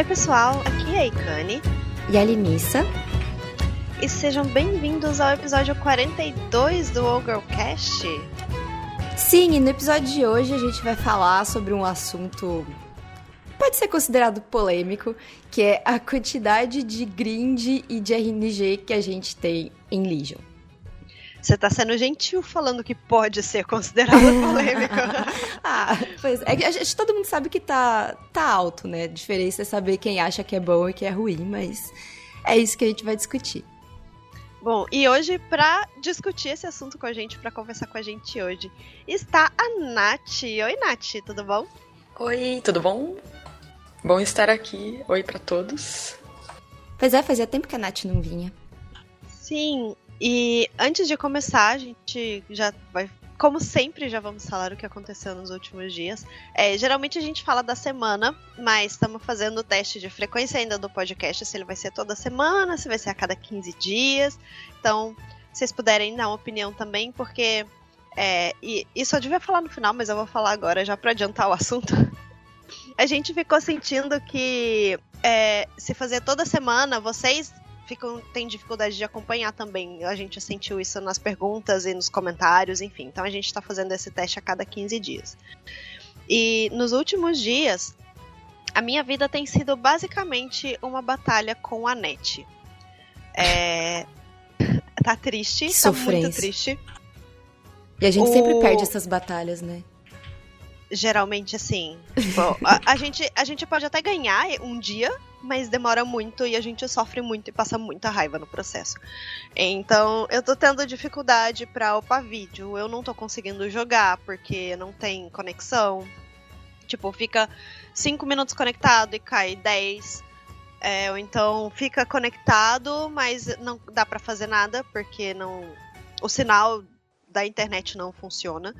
Oi, pessoal, aqui é a Ikane. E a Linissa. E sejam bem-vindos ao episódio 42 do Ogrecast. Sim, e no episódio de hoje a gente vai falar sobre um assunto pode ser considerado polêmico, que é a quantidade de grind e de RNG que a gente tem em Legion. Você tá sendo gentil falando que pode ser considerado polêmico. ah, pois é. A gente, todo mundo sabe que tá, tá alto, né? A diferença é saber quem acha que é bom e que é ruim, mas é isso que a gente vai discutir. Bom, e hoje, para discutir esse assunto com a gente, para conversar com a gente hoje, está a Nath. Oi, Nath, tudo bom? Oi, tudo bom? Bom estar aqui. Oi para todos. Pois é, fazia tempo que a Nath não vinha. Sim, e antes de começar, a gente já vai. Como sempre, já vamos falar o que aconteceu nos últimos dias. É, geralmente a gente fala da semana, mas estamos fazendo o teste de frequência ainda do podcast, se ele vai ser toda semana, se vai ser a cada 15 dias. Então, se vocês puderem dar uma opinião também, porque. É, e isso eu devia falar no final, mas eu vou falar agora já para adiantar o assunto. a gente ficou sentindo que é, se fazer toda semana, vocês ficam, têm dificuldade de acompanhar também. A gente sentiu isso nas perguntas e nos comentários, enfim. Então a gente está fazendo esse teste a cada 15 dias. E nos últimos dias, a minha vida tem sido basicamente uma batalha com a net. É... Tá triste, que tá muito triste. E a gente o... sempre perde essas batalhas, né? Geralmente, assim. Tipo, a, a, gente, a gente pode até ganhar um dia, mas demora muito e a gente sofre muito e passa muita raiva no processo. Então, eu tô tendo dificuldade para upar vídeo. Eu não tô conseguindo jogar porque não tem conexão. Tipo, fica 5 minutos conectado e cai 10. É, ou então fica conectado, mas não dá para fazer nada porque não o sinal da internet não funciona.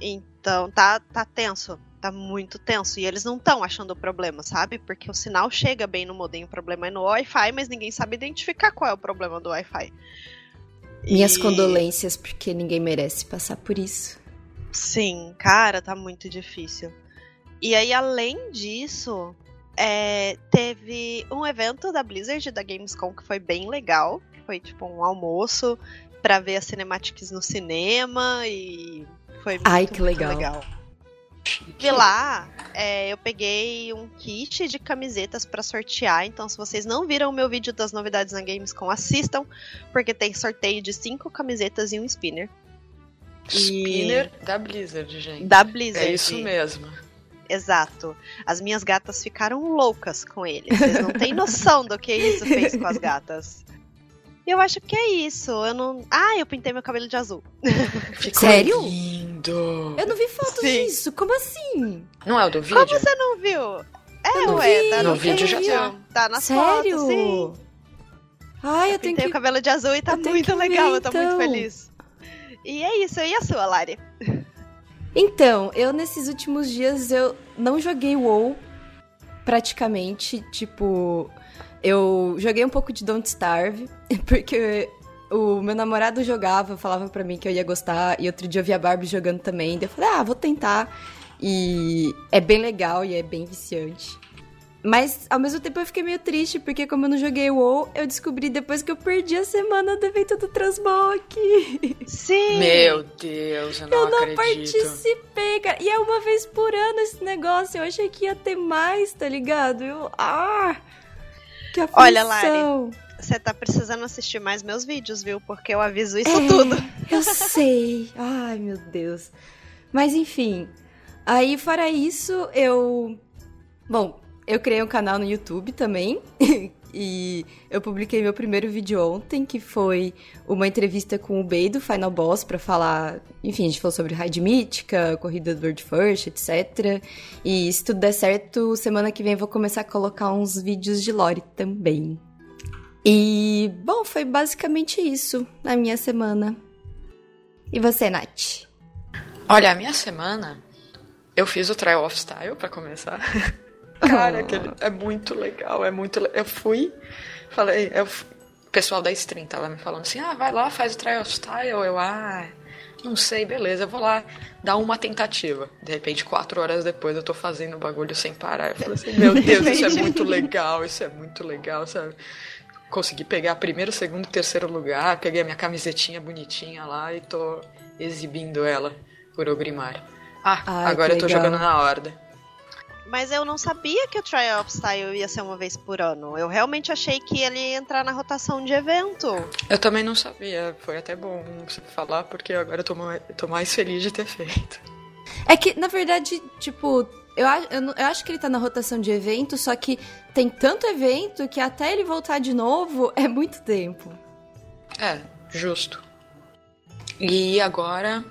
Então tá tá tenso tá muito tenso. E eles não estão achando o problema, sabe? Porque o sinal chega bem no modem, o problema é no Wi-Fi, mas ninguém sabe identificar qual é o problema do Wi-Fi. Minhas e... condolências, porque ninguém merece passar por isso. Sim, cara, tá muito difícil. E aí, além disso, é, teve um evento da Blizzard, da Gamescom, que foi bem legal. Foi tipo um almoço para ver as cinematics no cinema e foi muito, Ai, que legal. legal. De lá, é, eu peguei um kit de camisetas para sortear. Então, se vocês não viram o meu vídeo das novidades na Gamescom, assistam, porque tem sorteio de cinco camisetas e um spinner. Spinner e... da Blizzard, gente. Da Blizzard. É isso mesmo. Exato. As minhas gatas ficaram loucas com ele. Vocês não têm noção do que isso fez com as gatas. Eu acho que é isso. Eu não. Ah, eu pintei meu cabelo de azul. Ficou Sério? Lindo. Eu não vi fotos Sim. disso. Como assim? Não é o do vídeo? Como você não viu? É, ué, vi. tá no, no vídeo já tá. Tá nas Sério? fotos, sim. Ai, eu, eu tenho que... o cabelo de azul e tá muito legal, ver, então. eu tô muito então. feliz. E é isso, e a sua, Lari? Então, eu nesses últimos dias eu não joguei WoW praticamente, tipo, eu joguei um pouco de Don't Starve, porque o meu namorado jogava, falava para mim que eu ia gostar, e outro dia eu vi a Barbie jogando também, daí eu falei, ah, vou tentar. E é bem legal e é bem viciante. Mas, ao mesmo tempo, eu fiquei meio triste, porque como eu não joguei o WoW, eu descobri depois que eu perdi a semana do evento do Transmog. Sim! Meu Deus, eu não Eu não acredito. participei, cara. E é uma vez por ano esse negócio. Eu achei que ia ter mais, tá ligado? Eu... Ah! Que aflição. Olha, Lari, você tá precisando assistir mais meus vídeos, viu? Porque eu aviso isso é, tudo. Eu sei. Ai, meu Deus. Mas enfim. Aí, fora isso, eu. Bom, eu criei um canal no YouTube também. e eu publiquei meu primeiro vídeo ontem, que foi uma entrevista com o Bey do Final Boss para falar, enfim, a gente falou sobre raid mítica, corrida do World First, etc. E se tudo der certo, semana que vem eu vou começar a colocar uns vídeos de lore também. E, bom, foi basicamente isso na minha semana. E você, Nath? Olha, a minha semana eu fiz o Trial of Style para começar. Cara, aquele, é muito legal, é muito Eu fui, falei, eu, o pessoal da stream tava me falando assim, ah, vai lá, faz o trial style. Eu, ah, Não sei, beleza, eu vou lá dar uma tentativa. De repente, quatro horas depois, eu tô fazendo o bagulho sem parar. Eu falo assim, meu Deus, isso é muito legal, isso é muito legal, sabe? Consegui pegar primeiro, segundo e terceiro lugar, peguei a minha camisetinha bonitinha lá e tô exibindo ela por Ogrimar. Ah, Ai, agora eu tô legal. jogando na Horda. Mas eu não sabia que o Trial of Style ia ser uma vez por ano. Eu realmente achei que ele ia entrar na rotação de evento. Eu também não sabia. Foi até bom você falar, porque agora eu tô mais, eu tô mais feliz de ter feito. É que, na verdade, tipo, eu, eu, eu, acho que ele tá na rotação de evento, só que tem tanto evento que até ele voltar de novo é muito tempo. É, justo. E agora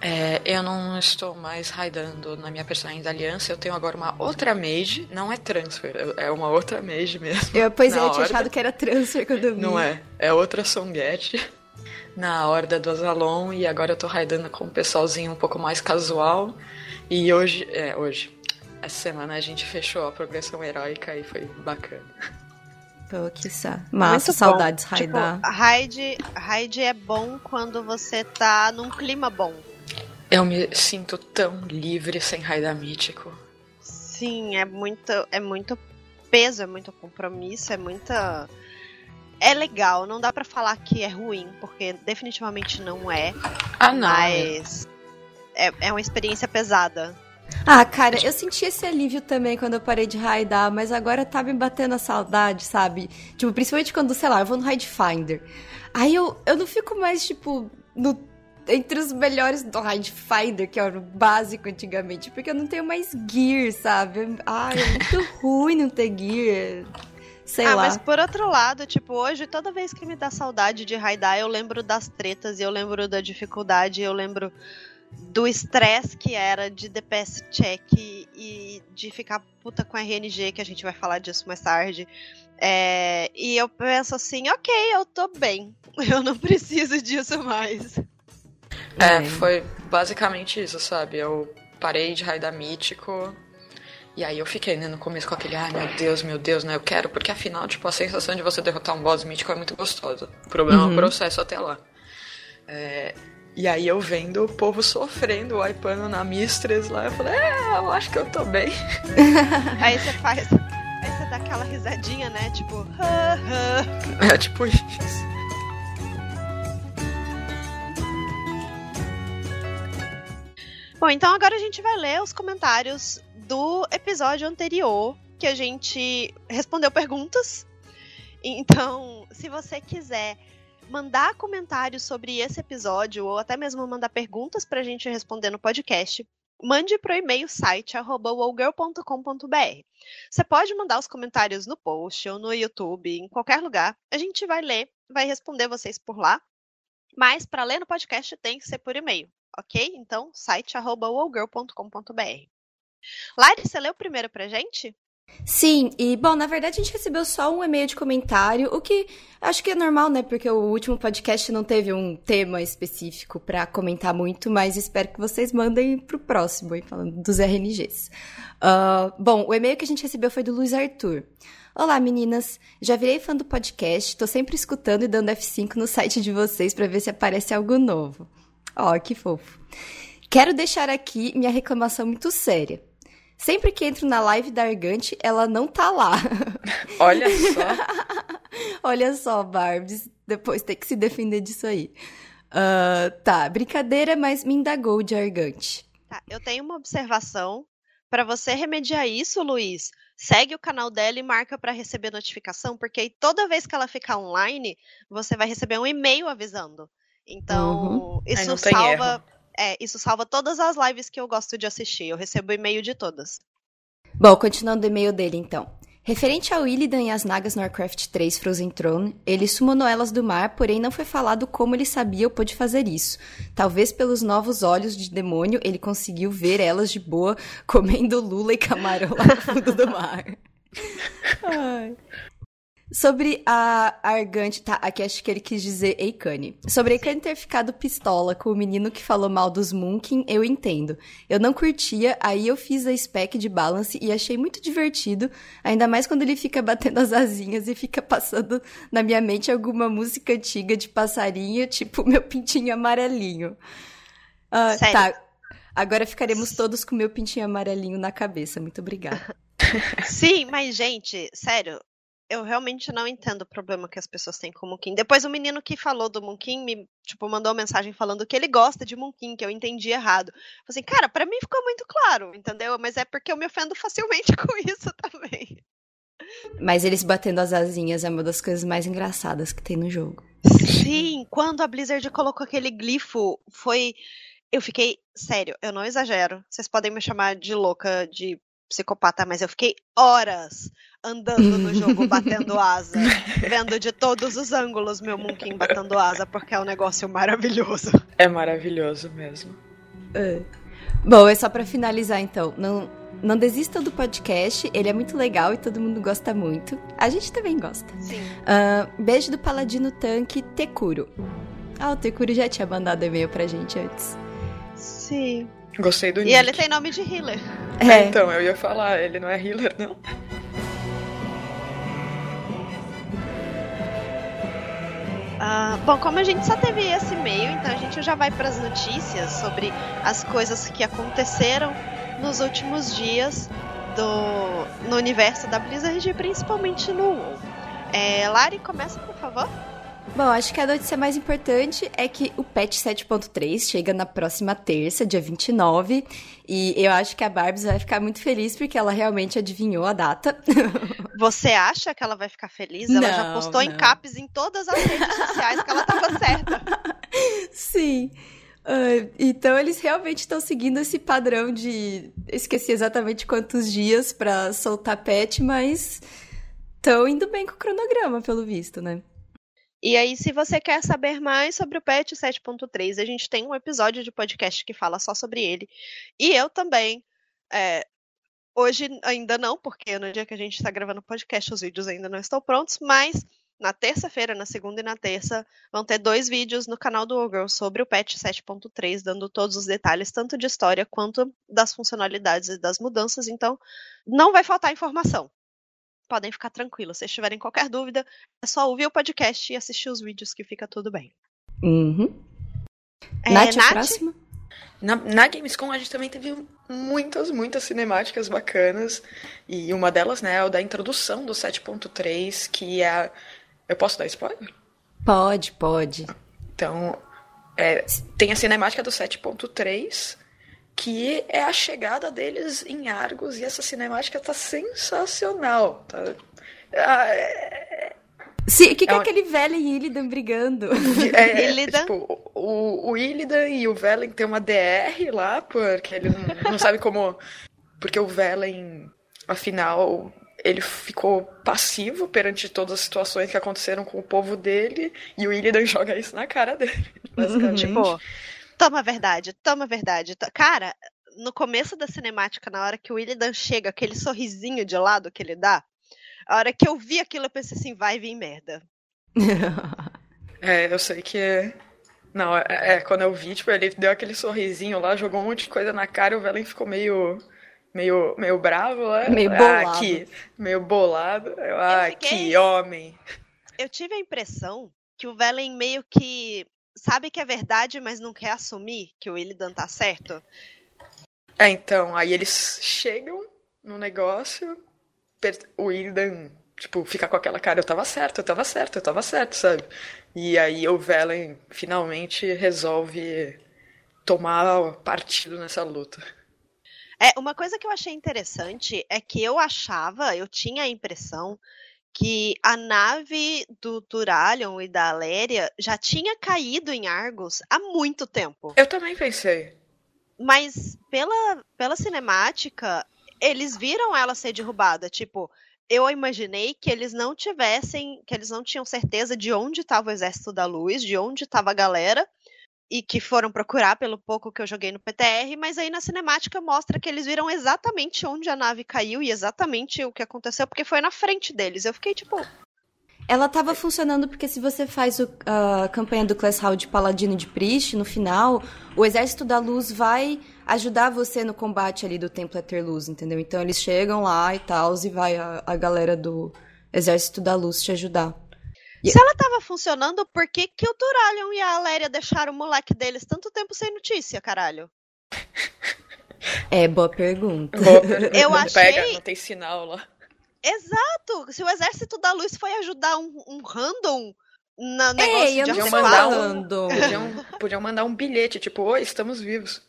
é, eu não estou mais raidando na minha personagem da aliança, eu tenho agora uma outra mage, não é transfer, é uma outra mage mesmo. Eu, pois é, eu tinha achado que era transfer quando eu vi. Não é, é outra Songet na horda do Azalon e agora eu tô raidando com um pessoalzinho um pouco mais casual. E hoje, é, hoje, essa semana a gente fechou a progressão heróica e foi bacana. Pô, que sa... Massa, Muito saudades raidar. Tipo, raid, raid é bom quando você tá num clima bom. Eu me sinto tão livre sem raidar mítico. Sim, é muito, é muito peso, é muito compromisso, é muita. É legal, não dá para falar que é ruim, porque definitivamente não é. Ah, não. Mas é, é uma experiência pesada. Ah, cara, eu senti esse alívio também quando eu parei de raidar, mas agora tá me batendo a saudade, sabe? Tipo, principalmente quando, sei lá, eu vou no Raid Finder. Aí eu, eu não fico mais, tipo, no entre os melhores do Raid Finder, que era o básico antigamente, porque eu não tenho mais gear, sabe? Ai, é muito ruim não ter gear. Sei ah, lá. mas por outro lado, tipo, hoje, toda vez que me dá saudade de raidar, eu lembro das tretas, eu lembro da dificuldade, eu lembro do estresse que era de DPS check e de ficar puta com RNG, que a gente vai falar disso mais tarde. É, e eu penso assim, ok, eu tô bem. Eu não preciso disso mais. É, foi basicamente isso, sabe? Eu parei de raidar mítico. E aí eu fiquei, né, no começo com aquele, ai meu Deus, meu Deus, né? Eu quero, porque afinal, tipo, a sensação de você derrotar um boss mítico é muito gostosa. O problema uhum. é o uhum. processo até lá. É, e aí eu vendo o povo sofrendo, wipando na Mistress lá, eu falei, é, eu acho que eu tô bem. aí você faz. Aí você dá aquela risadinha, né? Tipo, é tipo isso. Bom, então agora a gente vai ler os comentários do episódio anterior, que a gente respondeu perguntas. Então, se você quiser mandar comentários sobre esse episódio ou até mesmo mandar perguntas para a gente responder no podcast, mande para o e-mail site wowgirl.com.br. Você pode mandar os comentários no post ou no YouTube, em qualquer lugar. A gente vai ler, vai responder vocês por lá. Mas para ler no podcast tem que ser por e-mail ok? Então, site wowgirl.com.br. Lari, você leu primeiro pra gente? Sim, e bom, na verdade a gente recebeu só um e-mail de comentário, o que acho que é normal, né? Porque o último podcast não teve um tema específico para comentar muito, mas espero que vocês mandem pro próximo, aí, falando dos RNGs. Uh, ah, bom, o e-mail que a gente recebeu foi do Luiz Arthur. Olá, meninas! Já virei fã do podcast, tô sempre escutando e dando F5 no site de vocês para ver se aparece algo novo. Ó, oh, que fofo. Quero deixar aqui minha reclamação muito séria. Sempre que entro na live da Argante, ela não tá lá. Olha só. Olha só, Barbs. Depois tem que se defender disso aí. Uh, tá, brincadeira, mas me indagou de Argante. Tá, eu tenho uma observação. Para você remediar isso, Luiz, segue o canal dela e marca para receber notificação, porque aí toda vez que ela ficar online, você vai receber um e-mail avisando. Então, uhum. isso salva. É, isso salva todas as lives que eu gosto de assistir. Eu recebo e-mail de todas. Bom, continuando o e-mail dele então. Referente ao Illidan e as Nagas no Warcraft 3 Frozen Throne, ele summonou elas do mar, porém não foi falado como ele sabia ou pôde fazer isso. Talvez pelos novos olhos de demônio ele conseguiu ver elas de boa comendo lula e camarão lá no fundo do mar. Ai. Sobre a Argante, tá, aqui acho que ele quis dizer Eikane. Sobre Eikane ter ficado pistola com o menino que falou mal dos Munkin, eu entendo. Eu não curtia, aí eu fiz a spec de balance e achei muito divertido, ainda mais quando ele fica batendo as asinhas e fica passando na minha mente alguma música antiga de passarinho, tipo meu pintinho amarelinho. Uh, Sério. Tá. Agora ficaremos todos com meu pintinho amarelinho na cabeça. Muito obrigada. Sim, mas, gente, sério, eu realmente não entendo o problema que as pessoas têm com o Munkin. Depois o menino que falou do Munkin me, tipo, mandou uma mensagem falando que ele gosta de Munkin, que eu entendi errado. Falei assim, cara, para mim ficou muito claro, entendeu? Mas é porque eu me ofendo facilmente com isso também. Mas eles batendo as asinhas é uma das coisas mais engraçadas que tem no jogo. Sim, quando a Blizzard colocou aquele glifo, foi. Eu fiquei. Sério, eu não exagero. Vocês podem me chamar de louca, de psicopata, mas eu fiquei horas andando no jogo batendo asa, vendo de todos os ângulos meu Munkin batendo asa, porque é um negócio maravilhoso. É maravilhoso mesmo. É. Bom, é só para finalizar então. Não, não desista do podcast, ele é muito legal e todo mundo gosta muito. A gente também gosta. Sim. Uh, beijo do Paladino Tanque Tecuro. Ah, o Tecuro já tinha mandado e-mail pra gente antes. Sim. Gostei do E ele tem nome de healer. É. Então, eu ia falar, ele não é healer, não? Uh, bom, como a gente só teve esse e-mail, então a gente já vai para as notícias sobre as coisas que aconteceram nos últimos dias do, no universo da Blizzard, principalmente no WoW. É, Lari, começa, por favor. Bom, acho que a notícia mais importante é que o patch 7.3 chega na próxima terça, dia 29, e eu acho que a Barbs vai ficar muito feliz porque ela realmente adivinhou a data. Você acha que ela vai ficar feliz? Ela não, já postou não. em caps em todas as redes sociais que ela estava certa. Sim. Uh, então eles realmente estão seguindo esse padrão de esqueci exatamente quantos dias para soltar patch, mas estão indo bem com o cronograma, pelo visto, né? E aí, se você quer saber mais sobre o patch 7.3, a gente tem um episódio de podcast que fala só sobre ele. E eu também. É, hoje ainda não, porque no dia que a gente está gravando o podcast, os vídeos ainda não estão prontos, mas na terça-feira, na segunda e na terça, vão ter dois vídeos no canal do Ogre sobre o patch 7.3, dando todos os detalhes, tanto de história quanto das funcionalidades e das mudanças. Então, não vai faltar informação podem ficar tranquilos. Se tiverem qualquer dúvida, é só ouvir o podcast e assistir os vídeos que fica tudo bem. Uhum. É, Nath, Nath? próxima? Na, na Gamescom a gente também teve muitas, muitas cinemáticas bacanas. E uma delas, né, é o da introdução do 7.3, que é. Eu posso dar spoiler? Pode, pode. Então, é, tem a cinemática do 7.3 que é a chegada deles em Argos e essa cinemática tá sensacional. Tá? Ah, é... Sim, o que, que é, é aquele Velen e Illidan brigando? É, Illidan? Tipo, o, o Illidan e o Velen tem uma DR lá, porque ele não, não sabe como... Porque o Velen, afinal, ele ficou passivo perante todas as situações que aconteceram com o povo dele, e o Illidan joga isso na cara dele, basicamente. tipo, Toma verdade, toma verdade. Cara, no começo da cinemática, na hora que o Illidan chega, aquele sorrisinho de lado que ele dá, a hora que eu vi aquilo, eu pensei assim, vai vir merda. é, eu sei que. Não, é, é, quando eu vi, tipo, ele deu aquele sorrisinho lá, jogou um monte de coisa na cara e o Velen ficou meio. Meio, meio bravo, né? Meio ah, bolado. Ah, que, meio bolado. Eu, ah, fiquei... que homem. Eu tive a impressão que o Velen meio que sabe que é verdade, mas não quer assumir que o Illidan tá certo. É, então, aí eles chegam no negócio, o Illidan, tipo, fica com aquela cara, eu tava certo, eu tava certo, eu tava certo, sabe? E aí o Velen finalmente resolve tomar partido nessa luta. É, uma coisa que eu achei interessante é que eu achava, eu tinha a impressão que a nave do Turalion e da Aléria já tinha caído em Argos há muito tempo. Eu também pensei. Mas pela, pela cinemática, eles viram ela ser derrubada. Tipo, eu imaginei que eles não tivessem, que eles não tinham certeza de onde estava o Exército da Luz, de onde estava a galera, e que foram procurar pelo pouco que eu joguei no PTR, mas aí na cinemática mostra que eles viram exatamente onde a nave caiu e exatamente o que aconteceu, porque foi na frente deles. Eu fiquei tipo. Ela estava funcionando porque se você faz a campanha do Class Hall de Paladino de Priest, no final, o Exército da Luz vai ajudar você no combate ali do Templo Luz, entendeu? Então eles chegam lá e tal, e vai a, a galera do Exército da Luz te ajudar. Se ela tava funcionando, por que, que o Turalion e a Aléria deixaram o moleque deles tanto tempo sem notícia, caralho? É, boa pergunta. Boa pergunta. Eu achei... Pega, não tem sinal lá. Exato! Se o exército da luz foi ajudar um, um random no negócio Ei, eu de não Podiam tô mandar, um, falando. podiam, podiam mandar um bilhete, tipo, oi, estamos vivos.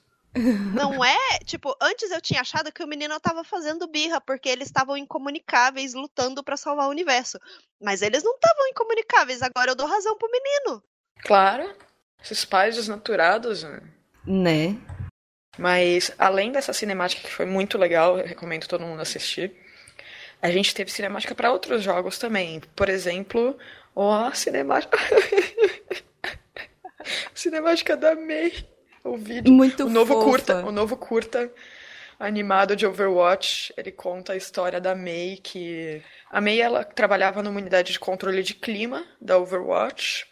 Não é? Tipo, antes eu tinha achado que o menino tava fazendo birra, porque eles estavam incomunicáveis lutando pra salvar o universo. Mas eles não estavam incomunicáveis, agora eu dou razão pro menino. Claro, esses pais desnaturados, né? Né? Mas, além dessa cinemática que foi muito legal, eu recomendo todo mundo assistir, a gente teve cinemática para outros jogos também. Por exemplo, a cinemática. cinemática da May. O vídeo. Muito o novo fofa. curta. O novo curta animado de Overwatch. Ele conta a história da May, que. A May ela trabalhava numa unidade de controle de clima da Overwatch.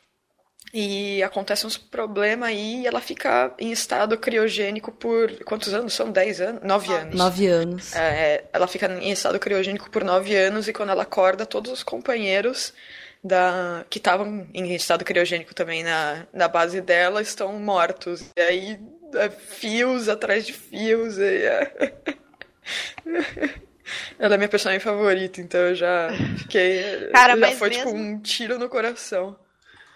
E acontece uns problemas aí e ela fica em estado criogênico por. Quantos anos? São 10 anos? 9 anos. Nove anos. É, ela fica em estado criogênico por nove anos e quando ela acorda, todos os companheiros da que estavam em estado criogênico também na, na base dela estão mortos. E aí, é, fios atrás de fios. E, é... Ela é minha personagem favorita, então eu já fiquei. Cara, já foi tipo mesmo- um tiro no coração.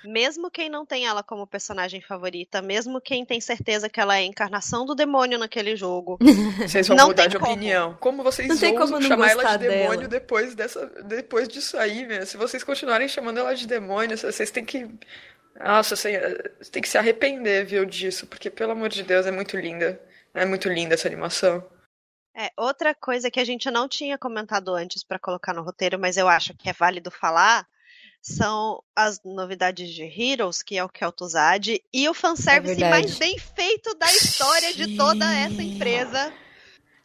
Mesmo quem não tem ela como personagem favorita, mesmo quem tem certeza que ela é a encarnação do demônio naquele jogo, Vocês vão Não mudar tem de como. opinião. Como vocês Não tem como não chamar ela de demônio dela. depois, dessa, depois disso aí, meu? Se vocês continuarem chamando ela de demônio, vocês têm que. Nossa, vocês têm que se arrepender, viu, disso. Porque, pelo amor de Deus, é muito linda. É muito linda essa animação. É, outra coisa que a gente não tinha comentado antes para colocar no roteiro, mas eu acho que é válido falar, são as novidades de Heroes, que é o Kel'Thuzad, e o fanservice É mais bem feito da história de toda essa empresa,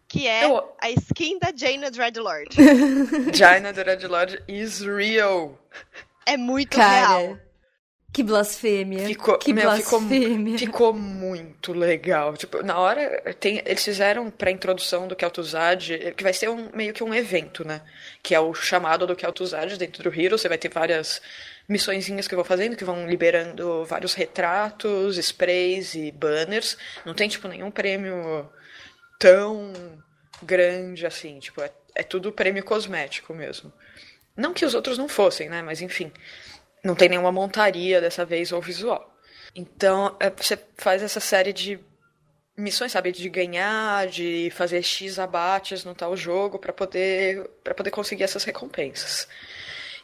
que é Eu- a skin da Jaina Dreadlord. Jaina the Red Lord is real. É muito real. Que blasfêmia. Ficou, que meu, ficou, blasfêmia. ficou muito legal. Tipo, na hora, tem, eles fizeram pra introdução do Kel'Thuzad, que vai ser um, meio que um evento, né? Que é o chamado do Kel'Thuzad dentro do Hero. Você vai ter várias missõezinhas que vão fazendo, que vão liberando vários retratos, sprays e banners. Não tem, tipo, nenhum prêmio tão grande assim. Tipo, é, é tudo prêmio cosmético mesmo. Não que os outros não fossem, né? Mas enfim. Não tem nenhuma montaria dessa vez ou visual. Então, é, você faz essa série de missões, sabe? De ganhar, de fazer X abates no tal jogo para poder, pra poder conseguir essas recompensas.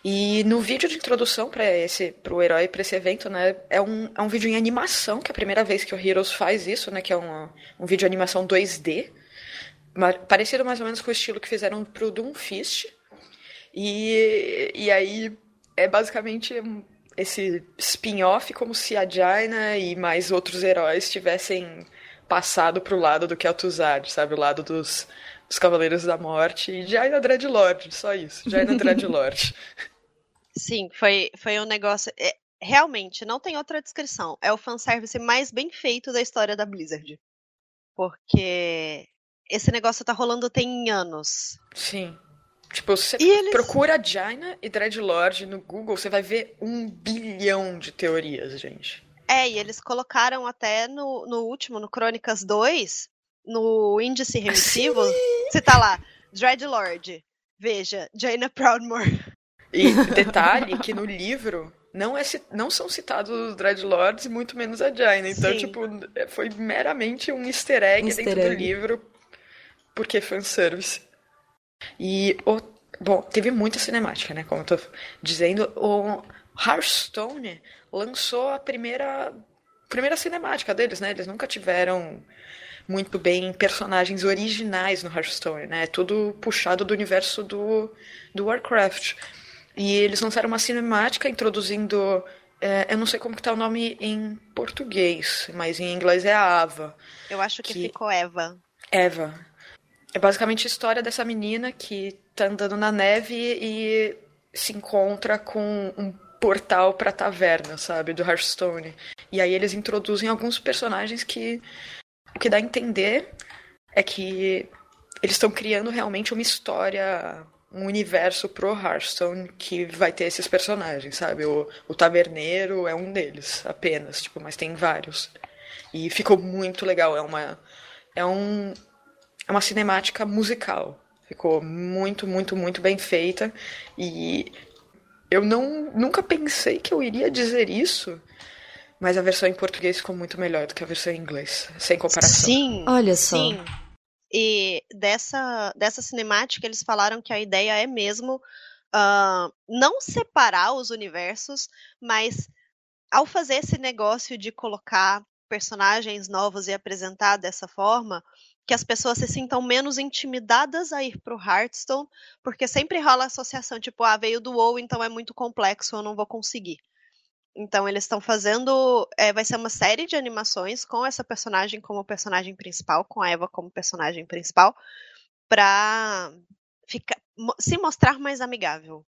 E no vídeo de introdução para esse pro herói para esse evento, né, é um, é um vídeo em animação, que é a primeira vez que o Heroes faz isso, né, que é um, um vídeo de animação 2D, ma- parecido mais ou menos com o estilo que fizeram pro Doomfist. E, e aí é basicamente esse spin-off como se a Jaina e mais outros heróis tivessem passado pro lado do Kel'Thuzad, sabe? O lado dos, dos Cavaleiros da Morte e Jaina Dreadlord, só isso. Jaina Dreadlord. Sim, foi, foi um negócio. é, realmente, não tem outra descrição. É o fanservice mais bem feito da história da Blizzard. Porque esse negócio tá rolando tem anos. Sim. Tipo, você eles- procura Jaina e Dreadlord no Google, você vai ver um bilhão de teorias, gente. É, e eles colocaram até no, no último, no Crônicas 2, no índice remissivo, você tá lá, Dreadlord, veja, Jaina Proudmore. E detalhe que no livro não, é, não são citados os Dreadlords e muito menos a Jaina. Então, Sim. tipo, é- foi meramente um easter egg Um dentro easter do egg. livro, porque fanservice. E, o, bom, teve muita cinemática, né? Como eu tô dizendo, o Hearthstone lançou a primeira, primeira cinemática deles, né? Eles nunca tiveram muito bem personagens originais no Hearthstone, né? É tudo puxado do universo do, do Warcraft. E eles lançaram uma cinemática introduzindo. é, eu não sei como que tá o nome em português, mas em inglês é a Ava. Eu acho que, Que- ficou Eva. Eva. É basicamente a história dessa menina que tá andando na neve e se encontra com um portal pra taverna, sabe, do Hearthstone. E aí eles introduzem alguns personagens que o que dá a entender é que eles estão criando realmente uma história um universo pro Hearthstone que vai ter esses personagens, sabe? O, o taberneiro é um deles, apenas, tipo, mas tem vários. E ficou muito legal, é uma é um é uma cinemática musical. Ficou muito, muito, muito bem feita e eu não nunca pensei que eu iria dizer isso, mas a versão em português ficou muito melhor do que a versão em inglês, sem comparação. Sim. Olha só. Sim. E dessa, dessa cinemática, eles falaram que a ideia é mesmo uh, não separar os universos, mas ao fazer esse negócio de colocar personagens novos e apresentar dessa forma, que as pessoas se sintam menos intimidadas a ir pro Hearthstone, porque sempre rola associação, tipo, ah, veio do WoW, então é muito complexo, eu não vou conseguir. Então eles estão fazendo. É, vai ser uma série de animações com essa personagem como personagem principal, com a Eva como personagem principal, pra ficar, se mostrar mais amigável.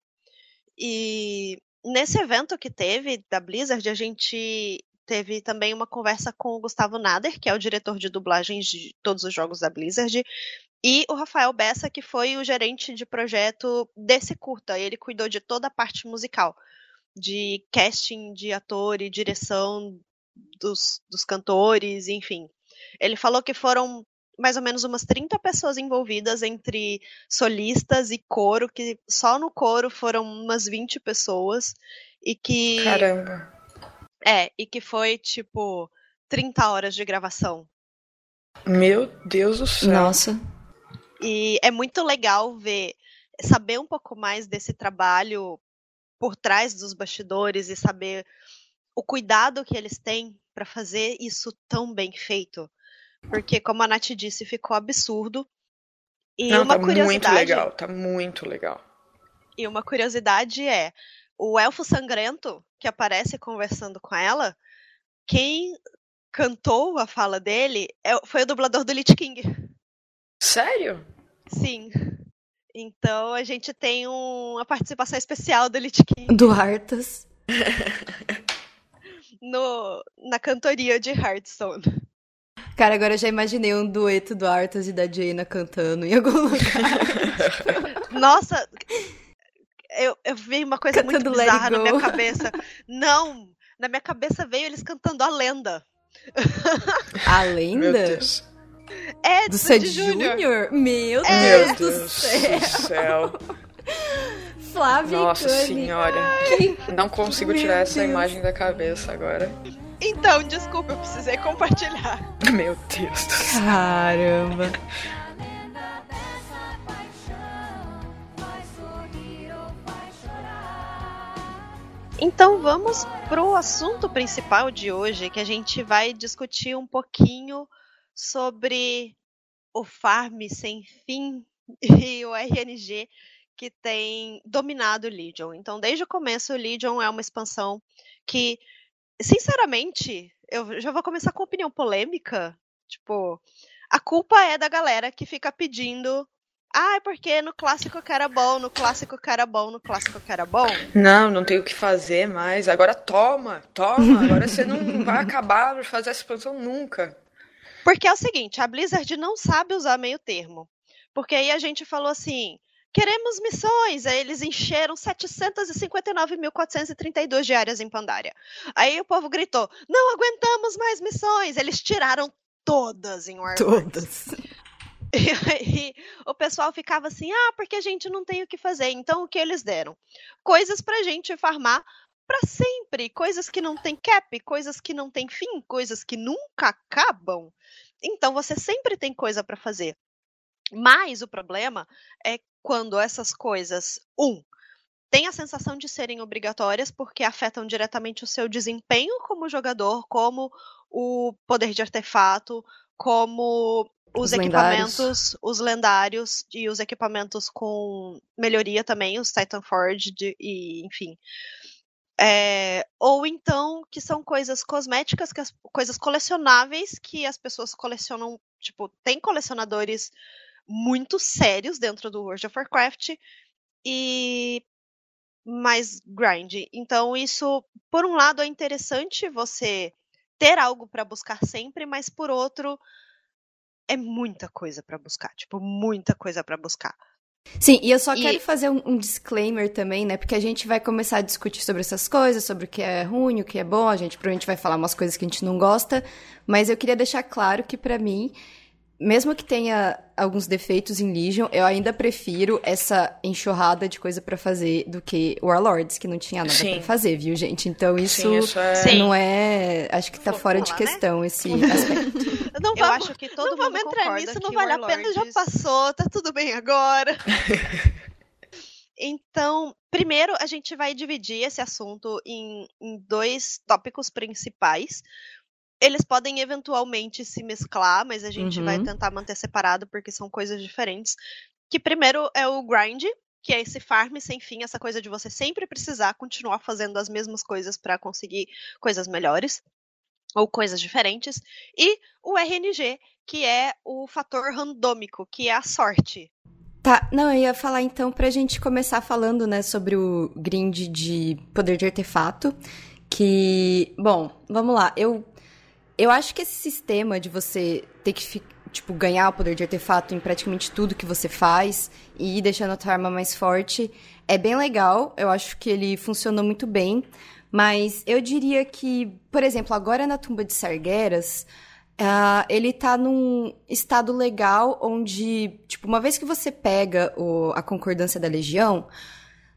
E nesse evento que teve da Blizzard, a gente teve também uma conversa com o Gustavo Nader, que é o diretor de dublagens de todos os jogos da Blizzard, e o Rafael Bessa, que foi o gerente de projeto desse curta. Ele cuidou de toda a parte musical de casting de ator e direção dos, dos cantores, enfim. Ele falou que foram mais ou menos umas 30 pessoas envolvidas entre solistas e coro, que só no coro foram umas 20 pessoas e que Caramba. É, e que foi tipo 30 horas de gravação. Meu Deus do céu. Nossa. E é muito legal ver saber um pouco mais desse trabalho por trás dos bastidores e saber o cuidado que eles têm para fazer isso tão bem feito. Porque, como a Nath disse, ficou absurdo. E Não, uma tá curiosidade. muito legal, tá muito legal. E uma curiosidade é: o elfo sangrento que aparece conversando com ela, quem cantou a fala dele é, foi o dublador do Lich King. Sério? Sim. Então a gente tem um, uma participação especial do Lich King. Do Arthas. no, na cantoria de Hearthstone. Cara, agora eu já imaginei um dueto do Arthas e da Jaina cantando em algum lugar. Nossa, eu, eu vi uma coisa cantando muito bizarra na minha cabeça. Não, na minha cabeça veio eles cantando a lenda. A lenda? Meu Deus. É, do Sandy Júnior? Meu, é. Deus, Deus do céu. Do céu. Flávia Nossa senhora. Ai. Não consigo Meu tirar essa Deus. imagem da cabeça agora. Então, desculpa, eu precisei compartilhar. Meu Deus do céu. Caramba. Então vamos pro assunto principal de hoje, que a gente vai discutir um pouquinho sobre o farm sem fim e o RNG que tem dominado o Legion. Então, desde o começo, o Legion é uma expansão que, sinceramente, eu já vou começar com opinião polêmica. Tipo, a culpa é da galera que fica pedindo ah, é porque no clássico que era bom, no clássico que era bom, no clássico que era bom. Não, não tem o que fazer mais. Agora toma, toma. Agora você não vai acabar de fazer essa expansão nunca. Porque é o seguinte, a Blizzard não sabe usar meio termo. Porque aí a gente falou assim, queremos missões. Aí eles encheram 759.432 diárias em Pandaria. Aí o povo gritou, não aguentamos mais missões. Eles tiraram todas em Warlords. Todas. E aí o pessoal ficava assim, ah, porque a gente não tem o que fazer. Então o que eles deram? Coisas pra gente farmar para sempre, coisas que não tem cap, coisas que não tem fim, coisas que nunca acabam. Então você sempre tem coisa para fazer. Mas o problema é quando essas coisas, um, tem a sensação de serem obrigatórias porque afetam diretamente o seu desempenho como jogador, como o poder de artefato, como os, os equipamentos, lendários. os lendários e os equipamentos com melhoria também, os Titan Forge e enfim. É, ou então que são coisas cosméticas, que as, coisas colecionáveis que as pessoas colecionam. Tipo, tem colecionadores muito sérios dentro do World of Warcraft e mais grind. Então, isso, por um lado, é interessante você ter algo para buscar sempre, mas por outro, é muita coisa para buscar, tipo, muita coisa para buscar. Sim, e eu só e... quero fazer um, um, disclaimer também, né? Porque a gente vai começar a discutir sobre essas coisas, sobre o que é ruim, o que é bom. A gente provavelmente vai falar umas coisas que a gente não gosta. Mas eu queria deixar claro que, para mim, mesmo que tenha alguns defeitos em Legion, eu ainda prefiro essa enxurrada de coisa para fazer do que Warlords, que não tinha nada para fazer, viu, gente? Então isso, Sim, isso é... não é. Acho que tá fora falar, de né? questão né? esse aspecto. Não eu acho que todo não mundo vamos entrar nisso, não vale Warlords... a pena, já passou, tá tudo bem agora. Então, primeiro a gente vai dividir esse assunto em, em dois tópicos principais. Eles podem eventualmente se mesclar, mas a gente uhum. vai tentar manter separado porque são coisas diferentes. Que primeiro é o grind, que é esse farm sem fim, essa coisa de você sempre precisar continuar fazendo as mesmas coisas para conseguir coisas melhores ou coisas diferentes, e o RNG, que é o fator randômico, que é a sorte. Tá, não, eu ia falar então pra gente começar falando, né, sobre o grind de poder de artefato, que, bom, vamos lá, eu eu acho que esse sistema de você ter que tipo, ganhar o poder de artefato em praticamente tudo que você faz e ir deixando a tua arma mais forte é bem legal. Eu acho que ele funcionou muito bem. Mas eu diria que, por exemplo, agora na tumba de Sargeras, uh, ele tá num estado legal onde, tipo, uma vez que você pega o, a concordância da legião,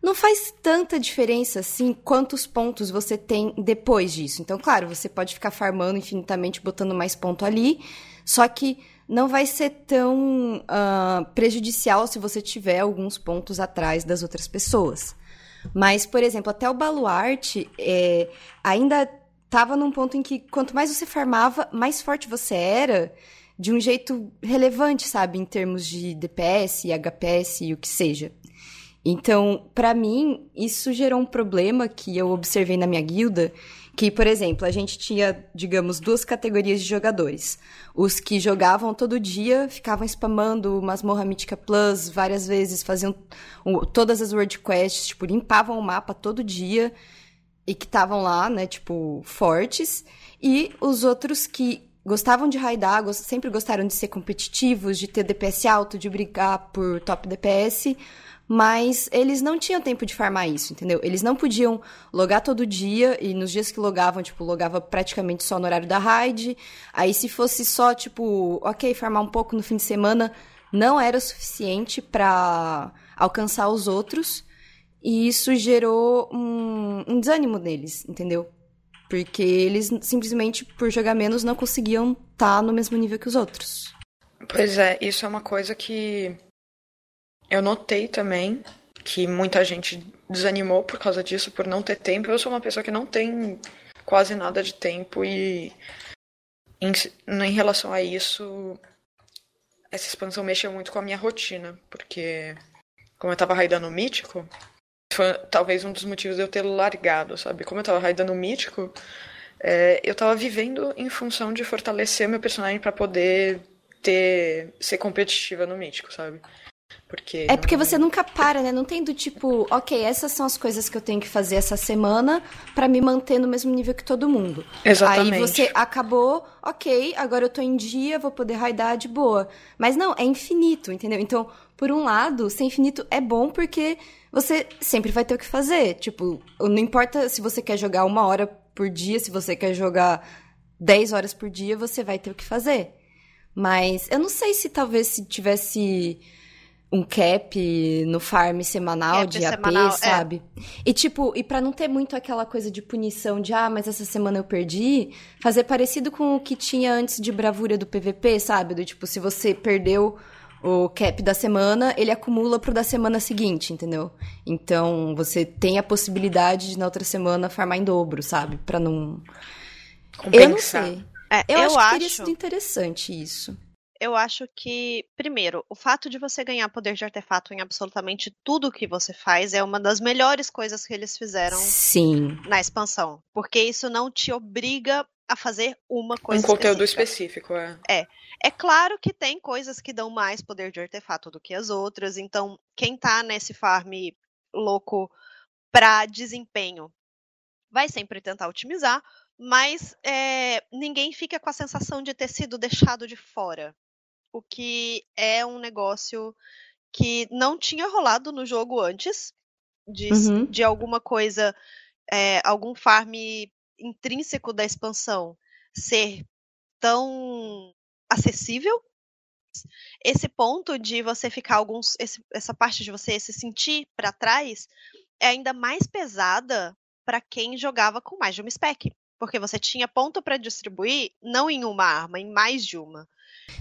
não faz tanta diferença assim quantos pontos você tem depois disso. Então, claro, você pode ficar farmando infinitamente, botando mais ponto ali, só que não vai ser tão uh, prejudicial se você tiver alguns pontos atrás das outras pessoas. Mas, por exemplo, até o baluarte é, ainda estava num ponto em que quanto mais você farmava, mais forte você era, de um jeito relevante, sabe, em termos de DPS, HPS e o que seja. Então, para mim, isso gerou um problema que eu observei na minha guilda, que, por exemplo, a gente tinha, digamos, duas categorias de jogadores. Os que jogavam todo dia, ficavam spamando Masmorra Mítica Plus várias vezes, faziam todas as world quests, tipo, limpavam o mapa todo dia e que estavam lá, né, tipo, fortes. E os outros que gostavam de raidar, sempre gostaram de ser competitivos, de ter DPS alto, de brigar por top DPS, mas eles não tinham tempo de farmar isso, entendeu? Eles não podiam logar todo dia, e nos dias que logavam, tipo, logava praticamente só no horário da raid. Aí se fosse só, tipo, ok, farmar um pouco no fim de semana, não era o suficiente para alcançar os outros. E isso gerou um, um desânimo neles, entendeu? Porque eles simplesmente, por jogar menos, não conseguiam estar tá no mesmo nível que os outros. Pois é, isso é uma coisa que eu notei também que muita gente desanimou por causa disso, por não ter tempo. Eu sou uma pessoa que não tem quase nada de tempo e em, em relação a isso, essa expansão mexeu muito com a minha rotina, porque como eu tava raidando o mítico, foi talvez um dos motivos de eu ter largado, sabe? Como eu tava raidando o mítico, é, eu tava vivendo em função de fortalecer meu personagem para poder ter ser competitiva no mítico, sabe? Porque é porque você nunca para, né? Não tem do tipo, ok, essas são as coisas que eu tenho que fazer essa semana para me manter no mesmo nível que todo mundo. Exatamente. Aí você acabou, ok, agora eu tô em dia, vou poder raidar de boa. Mas não, é infinito, entendeu? Então, por um lado, ser infinito é bom porque você sempre vai ter o que fazer. Tipo, não importa se você quer jogar uma hora por dia, se você quer jogar 10 horas por dia, você vai ter o que fazer. Mas eu não sei se talvez se tivesse um cap no farm semanal cap de AP, semanal, é. sabe? É. E tipo, e para não ter muito aquela coisa de punição de ah, mas essa semana eu perdi, fazer parecido com o que tinha antes de bravura do PVP, sabe? Do tipo, se você perdeu o cap da semana, ele acumula pro da semana seguinte, entendeu? Então, você tem a possibilidade de na outra semana farmar em dobro, sabe? Para não Compensar. Eu não sei. É, eu, eu, acho que teria sido interessante isso eu acho que, primeiro, o fato de você ganhar poder de artefato em absolutamente tudo que você faz é uma das melhores coisas que eles fizeram Sim. na expansão. Porque isso não te obriga a fazer uma coisa Um conteúdo específico, é. É. É claro que tem coisas que dão mais poder de artefato do que as outras, então quem tá nesse farm louco pra desempenho vai sempre tentar otimizar, mas é, ninguém fica com a sensação de ter sido deixado de fora o que é um negócio que não tinha rolado no jogo antes, de, uhum. de alguma coisa, é, algum farm intrínseco da expansão ser tão acessível. Esse ponto de você ficar alguns. Esse, essa parte de você se sentir para trás é ainda mais pesada para quem jogava com mais de uma spec. Porque você tinha ponto para distribuir, não em uma arma, em mais de uma.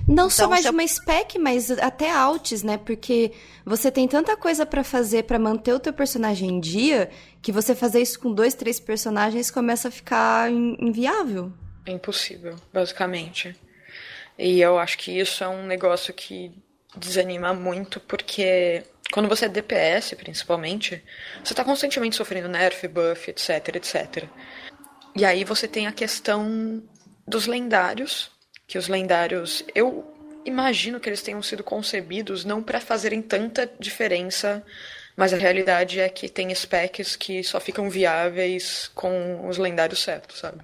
Não então, só mais de uma spec, mas até alts, né? Porque você tem tanta coisa para fazer para manter o teu personagem em dia, que você fazer isso com dois, três personagens começa a ficar inviável. É impossível, basicamente. E eu acho que isso é um negócio que desanima muito, porque quando você é DPS, principalmente, você tá constantemente sofrendo nerf, buff, etc, etc. E aí você tem a questão dos lendários, que os lendários, eu imagino que eles tenham sido concebidos não para fazerem tanta diferença, mas a realidade é que tem specs que só ficam viáveis com os lendários certos, sabe?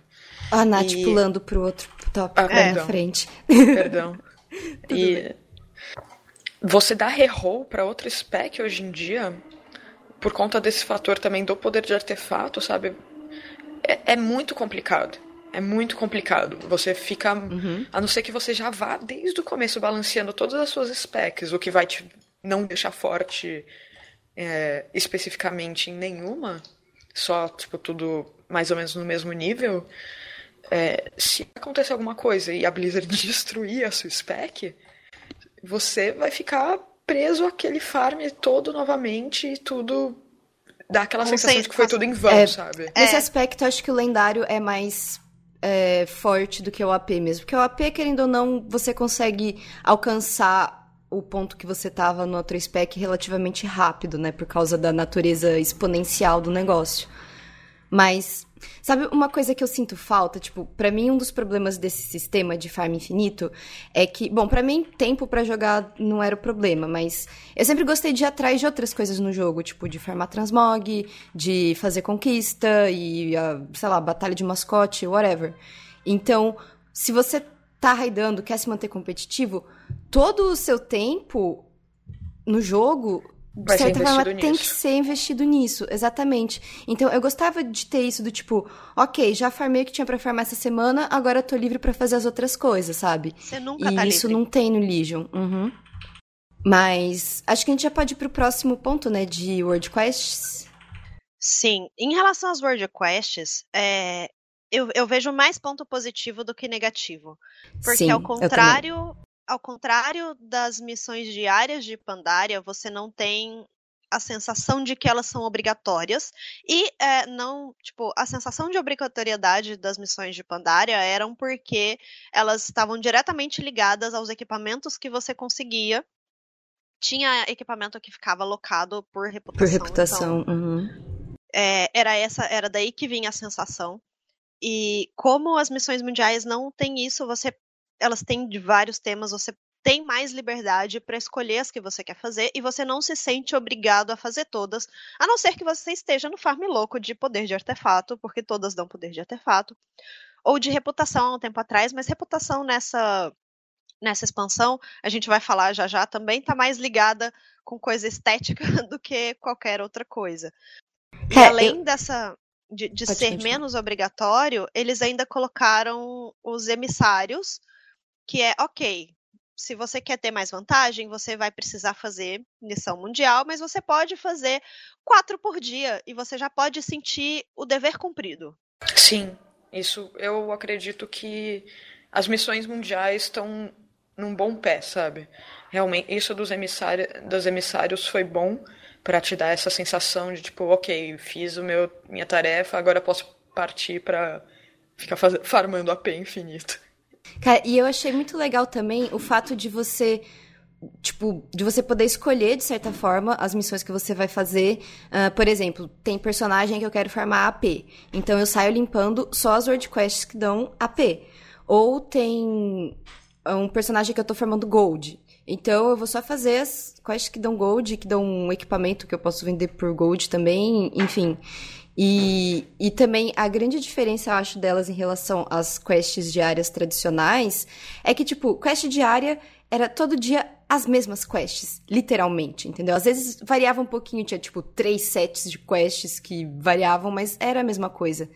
A Nath e... pulando pro outro tópico ah, na frente. Perdão. e bem. você dá reroll para outra spec hoje em dia, por conta desse fator também do poder de artefato, sabe? É, é muito complicado. É muito complicado. Você fica. Uhum. A não ser que você já vá desde o começo balanceando todas as suas specs, o que vai te não deixar forte é, especificamente em nenhuma, só, tipo, tudo mais ou menos no mesmo nível. É, se acontecer alguma coisa e a Blizzard destruir a sua spec, você vai ficar preso àquele farm todo novamente e tudo dá aquela sensação de que foi tudo em vão, é, sabe? Nesse é. aspecto, acho que o lendário é mais é, forte do que o AP mesmo. Porque o AP, querendo ou não, você consegue alcançar o ponto que você estava no outro spec relativamente rápido, né? Por causa da natureza exponencial do negócio. Mas Sabe uma coisa que eu sinto falta? Tipo, para mim um dos problemas desse sistema de farm infinito é que, bom, para mim tempo para jogar não era o problema, mas eu sempre gostei de ir atrás de outras coisas no jogo, tipo de farmar transmog, de fazer conquista e, a, sei lá, batalha de mascote, whatever. Então, se você tá raidando, quer se manter competitivo, todo o seu tempo no jogo de certa forma, tem que ser investido nisso, exatamente. Então, eu gostava de ter isso do tipo, ok, já farmei o que tinha para farmar essa semana, agora eu tô livre para fazer as outras coisas, sabe? Você nunca e tá isso livre. não tem no Legion. Uhum. Mas acho que a gente já pode ir pro próximo ponto, né, de World Quests. Sim, em relação às World Quests, é, eu, eu, vejo mais ponto positivo do que negativo. Porque Sim, ao contrário ao contrário das missões diárias de Pandaria, você não tem a sensação de que elas são obrigatórias e é, não, tipo, a sensação de obrigatoriedade das missões de Pandaria eram porque elas estavam diretamente ligadas aos equipamentos que você conseguia. Tinha equipamento que ficava alocado por reputação. Por reputação. Então, uhum. é, era essa, era daí que vinha a sensação. E como as missões mundiais não têm isso, você elas têm de vários temas, você tem mais liberdade para escolher as que você quer fazer e você não se sente obrigado a fazer todas, a não ser que você esteja no farm louco de poder de artefato, porque todas dão poder de artefato, ou de reputação há um tempo atrás, mas reputação nessa nessa expansão, a gente vai falar já já, também está mais ligada com coisa estética do que qualquer outra coisa. E é, além eu... dessa de, de ser menos obrigatório, eles ainda colocaram os emissários que é ok. Se você quer ter mais vantagem, você vai precisar fazer missão mundial, mas você pode fazer quatro por dia e você já pode sentir o dever cumprido. Sim, isso eu acredito que as missões mundiais estão num bom pé, sabe? Realmente, isso dos emissários, dos emissários foi bom para te dar essa sensação de tipo, ok, fiz o meu minha tarefa, agora posso partir para ficar farmando AP infinito. Cara, e eu achei muito legal também o fato de você tipo, de você poder escolher, de certa forma, as missões que você vai fazer. Uh, por exemplo, tem personagem que eu quero farmar AP. Então eu saio limpando só as world quests que dão AP. Ou tem um personagem que eu tô formando gold. Então eu vou só fazer as quests que dão gold, que dão um equipamento que eu posso vender por gold também, enfim. E, e também a grande diferença, eu acho, delas em relação às quests diárias tradicionais é que, tipo, quest diária era todo dia as mesmas quests, literalmente, entendeu? Às vezes variava um pouquinho, tinha tipo três sets de quests que variavam, mas era a mesma coisa.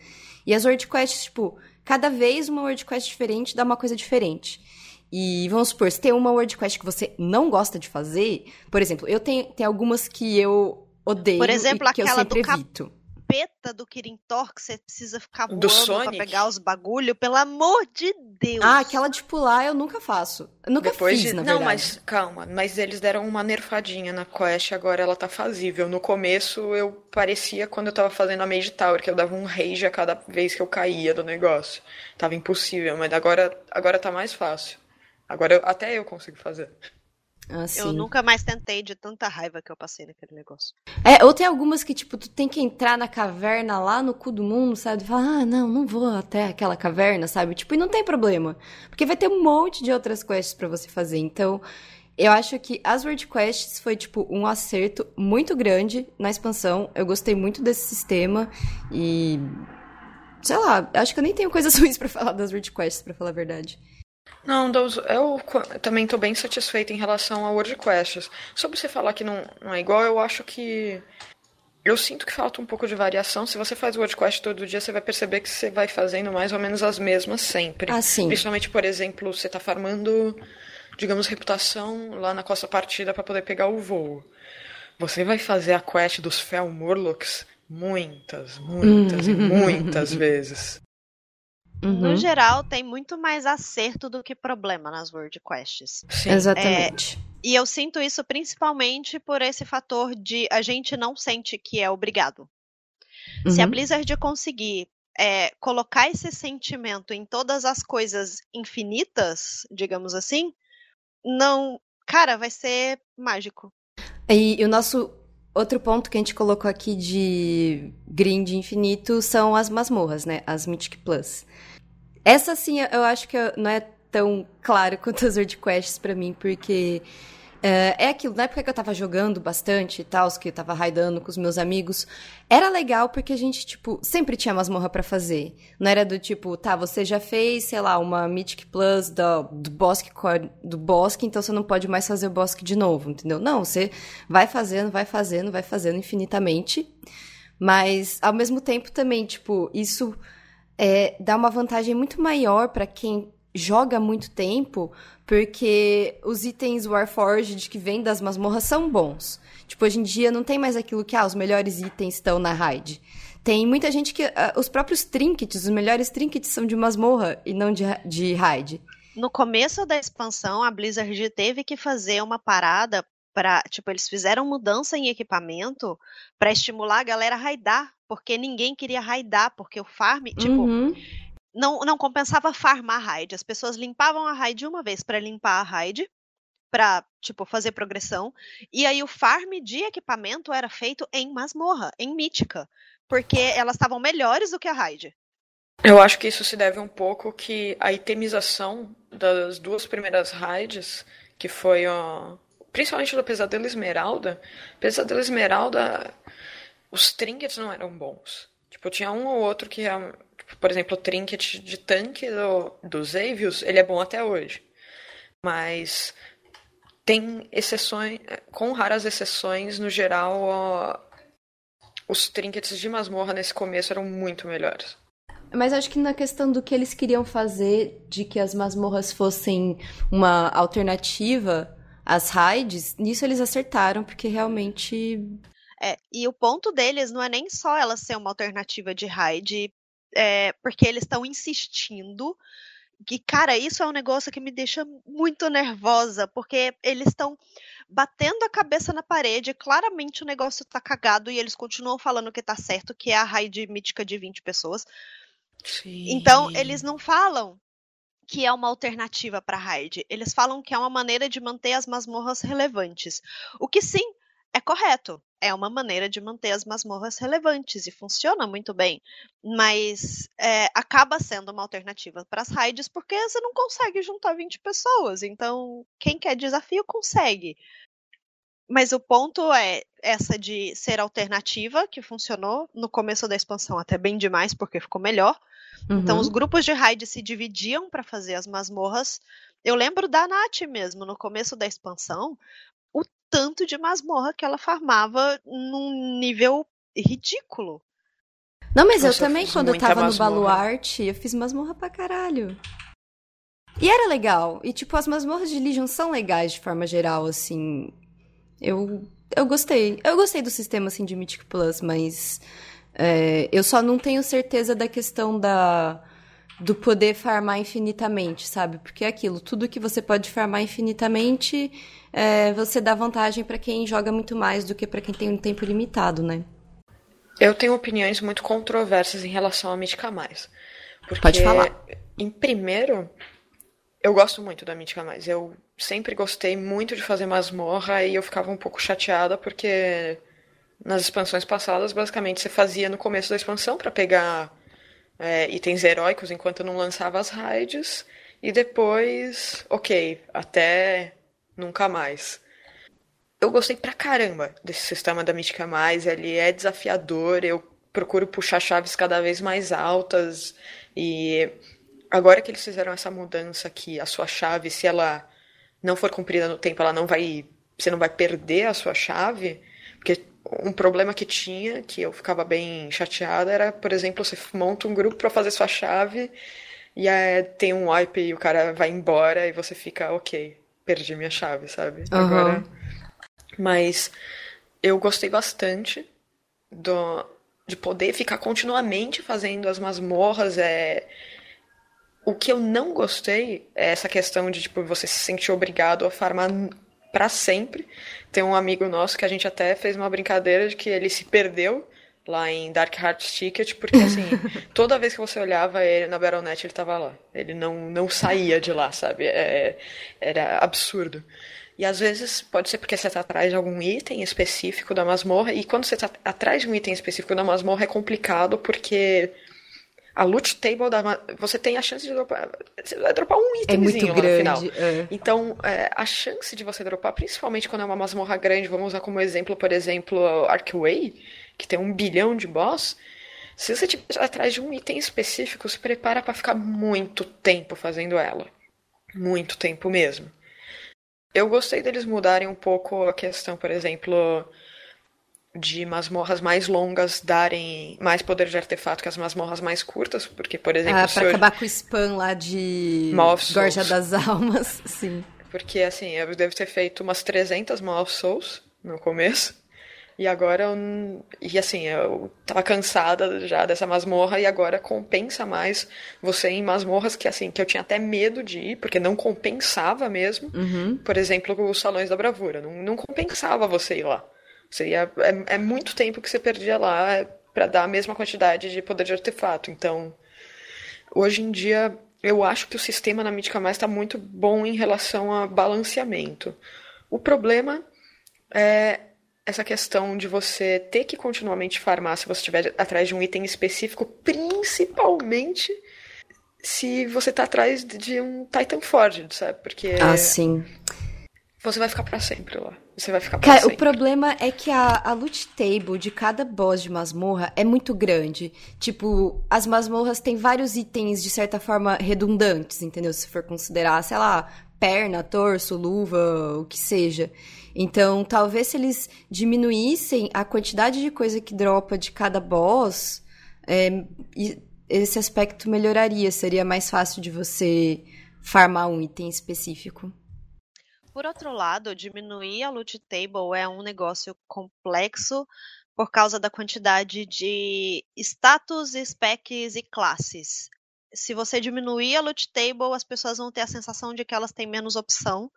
E as World Quests, tipo, cada vez uma World Quest diferente dá uma coisa diferente. E vamos supor, se tem uma World Quest que você não gosta de fazer, por exemplo, eu tenho, tenho algumas que eu odeio por exemplo, e que eu sempre do evito capeta do Kirin Tor que você precisa ficar voando pra pegar os bagulho, pelo amor de Deus. Ah, aquela de pular eu nunca faço. Eu nunca Depois fiz, de... na Não, verdade. mas calma, mas eles deram uma nerfadinha na quest, agora ela tá fazível. No começo eu parecia quando eu tava fazendo a Mage Tower, que eu dava um rage a cada vez que eu caía do negócio. Tava impossível, mas agora, agora tá mais fácil. Agora eu, até eu consigo fazer. Assim. Eu nunca mais tentei de tanta raiva que eu passei naquele negócio. É, ou tem algumas que, tipo, tu tem que entrar na caverna lá no cu do mundo, sabe? Fala, ah, não, não vou até aquela caverna, sabe? Tipo, e não tem problema. Porque vai ter um monte de outras quests para você fazer. Então, eu acho que as World Quests foi, tipo, um acerto muito grande na expansão. Eu gostei muito desse sistema e. Sei lá, acho que eu nem tenho coisas ruins para falar das World Quests, pra falar a verdade. Não, eu também estou bem satisfeita em relação a World Quests. Sobre você falar que não, não é igual, eu acho que. Eu sinto que falta um pouco de variação. Se você faz World Quest todo dia, você vai perceber que você vai fazendo mais ou menos as mesmas sempre. Ah, sim. Principalmente, por exemplo, você está farmando, digamos, reputação lá na Costa Partida para poder pegar o voo. Você vai fazer a quest dos Fel Murlocs muitas, muitas e muitas vezes. Uhum. No geral, tem muito mais acerto do que problema nas World Quests. Sim. Exatamente. É, e eu sinto isso principalmente por esse fator de a gente não sente que é obrigado. Uhum. Se a uhum. Blizzard conseguir é, colocar esse sentimento em todas as coisas infinitas, digamos assim, não. Cara, vai ser mágico. E, e o nosso outro ponto que a gente colocou aqui de grind infinito são as masmorras, né? As Mythic Plus. Essa sim, eu acho que não é tão claro quanto as World Quests pra mim, porque uh, é aquilo, na época que eu tava jogando bastante e tal, que eu tava raidando com os meus amigos, era legal porque a gente, tipo, sempre tinha masmorra para fazer. Não era do tipo, tá, você já fez, sei lá, uma Mythic Plus do, do bosque do bosque, então você não pode mais fazer o bosque de novo, entendeu? Não, você vai fazendo, vai fazendo, vai fazendo infinitamente. Mas, ao mesmo tempo, também, tipo, isso é, dá uma vantagem muito maior para quem joga muito tempo, porque os itens Warforged que vêm das masmorras são bons. Tipo, hoje em dia não tem mais aquilo que, ah, os melhores itens estão na raid. Tem muita gente que. Uh, os próprios trinkets, os melhores trinkets são de masmorra e não de, de raid. No começo da expansão, a Blizzard teve que fazer uma parada para, tipo, eles fizeram mudança em equipamento para estimular a galera a raidar porque ninguém queria raidar, porque o farm, tipo, uhum. não, não compensava farmar a raid. As pessoas limpavam a raid uma vez para limpar a raid, para tipo fazer progressão, e aí o farm de equipamento era feito em masmorra, em mítica, porque elas estavam melhores do que a raid. Eu acho que isso se deve um pouco que a itemização das duas primeiras raids, que foi ó, principalmente do Pesadelo Esmeralda, Pesadelo Esmeralda os trinkets não eram bons. Tipo, tinha um ou outro que era, tipo, por exemplo, o trinket de tanque do, dos Avios, ele é bom até hoje. Mas tem exceções, com raras exceções, no geral, ó, os trinkets de masmorra nesse começo eram muito melhores. Mas acho que na questão do que eles queriam fazer, de que as masmorras fossem uma alternativa às raids, nisso eles acertaram, porque realmente é, e o ponto deles não é nem só ela ser uma alternativa de raid, é, porque eles estão insistindo que, cara, isso é um negócio que me deixa muito nervosa, porque eles estão batendo a cabeça na parede, claramente o negócio tá cagado e eles continuam falando que tá certo, que é a raid mítica de 20 pessoas. Sim. Então, eles não falam que é uma alternativa para raid. Eles falam que é uma maneira de manter as masmorras relevantes. O que sim é correto é uma maneira de manter as masmorras relevantes e funciona muito bem, mas é, acaba sendo uma alternativa para as raids porque você não consegue juntar 20 pessoas, então quem quer desafio consegue. Mas o ponto é essa de ser alternativa, que funcionou no começo da expansão até bem demais, porque ficou melhor. Então, uhum. Então os grupos de raid se dividiam para fazer as masmorras. Eu lembro da Nath mesmo, no começo da expansão, o tanto de masmorra que ela farmava num nível ridículo. Não, mas Nossa, eu também, eu quando eu tava masmorra. no Baluarte, eu fiz masmorra pra caralho. E era legal. E, tipo, as masmorras de Legion são legais de forma geral, assim. Eu, eu gostei. Eu gostei do sistema, assim, de Mythic Plus, mas. É, eu só não tenho certeza da questão da do poder farmar infinitamente, sabe? Porque é aquilo, tudo que você pode farmar infinitamente, é, você dá vantagem para quem joga muito mais do que para quem tem um tempo limitado, né? Eu tenho opiniões muito controversas em relação a Mítica Mais. Porque, Pode falar. Em primeiro, eu gosto muito da Mítica Mais. Eu sempre gostei muito de fazer masmorra e eu ficava um pouco chateada porque nas expansões passadas, basicamente, você fazia no começo da expansão para pegar é, itens heróicos enquanto não lançava as raids e depois, ok, até nunca mais eu gostei pra caramba desse sistema da Mística Mais. Ele é desafiador, eu procuro puxar chaves cada vez mais altas. E agora que eles fizeram essa mudança aqui, a sua chave, se ela não for cumprida no tempo, ela não vai. Você não vai perder a sua chave. Um problema que tinha, que eu ficava bem chateada, era, por exemplo, você monta um grupo para fazer sua chave e aí tem um wipe e o cara vai embora e você fica, ok, perdi minha chave, sabe? Uhum. Agora mas eu gostei bastante do, de poder ficar continuamente fazendo as masmorras. É... O que eu não gostei é essa questão de tipo, você se sentir obrigado a farmar para sempre. Tem um amigo nosso que a gente até fez uma brincadeira de que ele se perdeu lá em Dark Hearts Ticket, porque assim, toda vez que você olhava ele na Battle.net, ele tava lá. Ele não, não saía de lá, sabe? É, era absurdo. E às vezes pode ser porque você está atrás de algum item específico da masmorra. E quando você está atrás de um item específico da masmorra é complicado porque a loot table da você tem a chance de dropar. Você vai dropar um itemzinho é muito lá grande, no final. É. Então, é, a chance de você dropar, principalmente quando é uma masmorra grande, vamos usar como exemplo, por exemplo, Arkway, que tem um bilhão de boss. Se você estiver atrás de um item específico, se prepara para ficar muito tempo fazendo ela. Muito tempo mesmo. Eu gostei deles mudarem um pouco a questão, por exemplo, de masmorras mais longas darem mais poder de artefato que as masmorras mais curtas, porque, por exemplo... Ah, pra acabar com o spam lá de Gorja das Almas, sim. Porque, assim, eu devo ter feito umas 300 Maw Souls no começo. E agora eu, e assim, eu tava cansada já dessa masmorra e agora compensa mais você em masmorras que assim, que eu tinha até medo de ir, porque não compensava mesmo. Uhum. Por exemplo, os salões da bravura, não, não compensava você ir lá. Você ia, é, é muito tempo que você perdia lá é, para dar a mesma quantidade de poder de artefato. Então, hoje em dia, eu acho que o sistema na Mítica Mais está muito bom em relação a balanceamento. O problema é essa questão de você ter que continuamente farmar se você estiver atrás de um item específico, principalmente se você tá atrás de um Titan Forged, sabe? Porque. Ah, sim. Você vai ficar para sempre lá. Você vai ficar pra Cara, sempre. o problema é que a, a loot table de cada boss de masmorra é muito grande. Tipo, as masmorras têm vários itens, de certa forma, redundantes, entendeu? Se for considerar, sei lá, perna, torso, luva, o que seja. Então, talvez se eles diminuíssem a quantidade de coisa que dropa de cada boss, é, esse aspecto melhoraria. Seria mais fácil de você farmar um item específico. Por outro lado, diminuir a loot table é um negócio complexo por causa da quantidade de status, specs e classes. Se você diminuir a loot table, as pessoas vão ter a sensação de que elas têm menos opção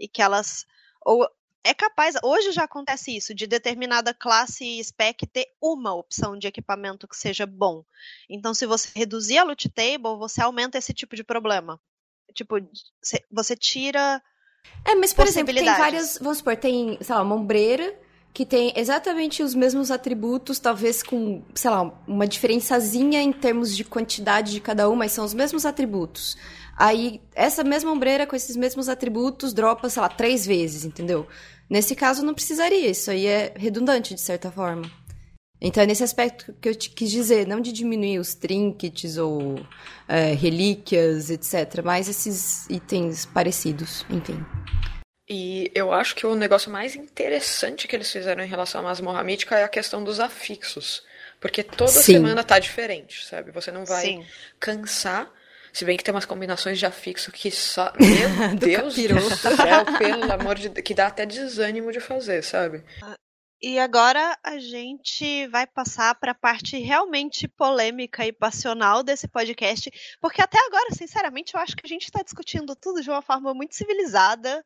e que elas ou é capaz, hoje já acontece isso, de determinada classe e spec ter uma opção de equipamento que seja bom. Então, se você reduzir a loot table, você aumenta esse tipo de problema. Tipo, você tira. É, mas por exemplo, tem várias. Vamos supor, tem, sei lá, uma ombreira que tem exatamente os mesmos atributos, talvez com, sei lá, uma diferençazinha em termos de quantidade de cada um, mas são os mesmos atributos. Aí, essa mesma ombreira com esses mesmos atributos dropa, sei lá, três vezes, entendeu? Nesse caso, não precisaria. Isso aí é redundante, de certa forma. Então é nesse aspecto que eu te quis dizer, não de diminuir os trinkets ou é, relíquias, etc., mas esses itens parecidos, enfim. E eu acho que o negócio mais interessante que eles fizeram em relação à masmorra mítica é a questão dos afixos. Porque toda Sim. semana tá diferente, sabe? Você não vai Sim. cansar. Se bem que tem umas combinações de afixo que só. Meu Deus do céu, pelo amor de Deus, que dá até desânimo de fazer, sabe? E agora a gente vai passar para a parte realmente polêmica e passional desse podcast, porque até agora, sinceramente, eu acho que a gente está discutindo tudo de uma forma muito civilizada,